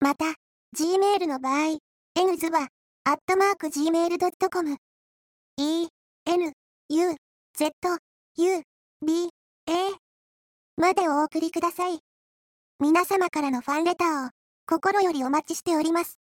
[SPEAKER 3] また、Gmail の場合、N ズは、アットマーク Gmail.com、E、N、U、Z、U、B、A、までお送りください。皆様からのファンレターを、心よりお待ちしております。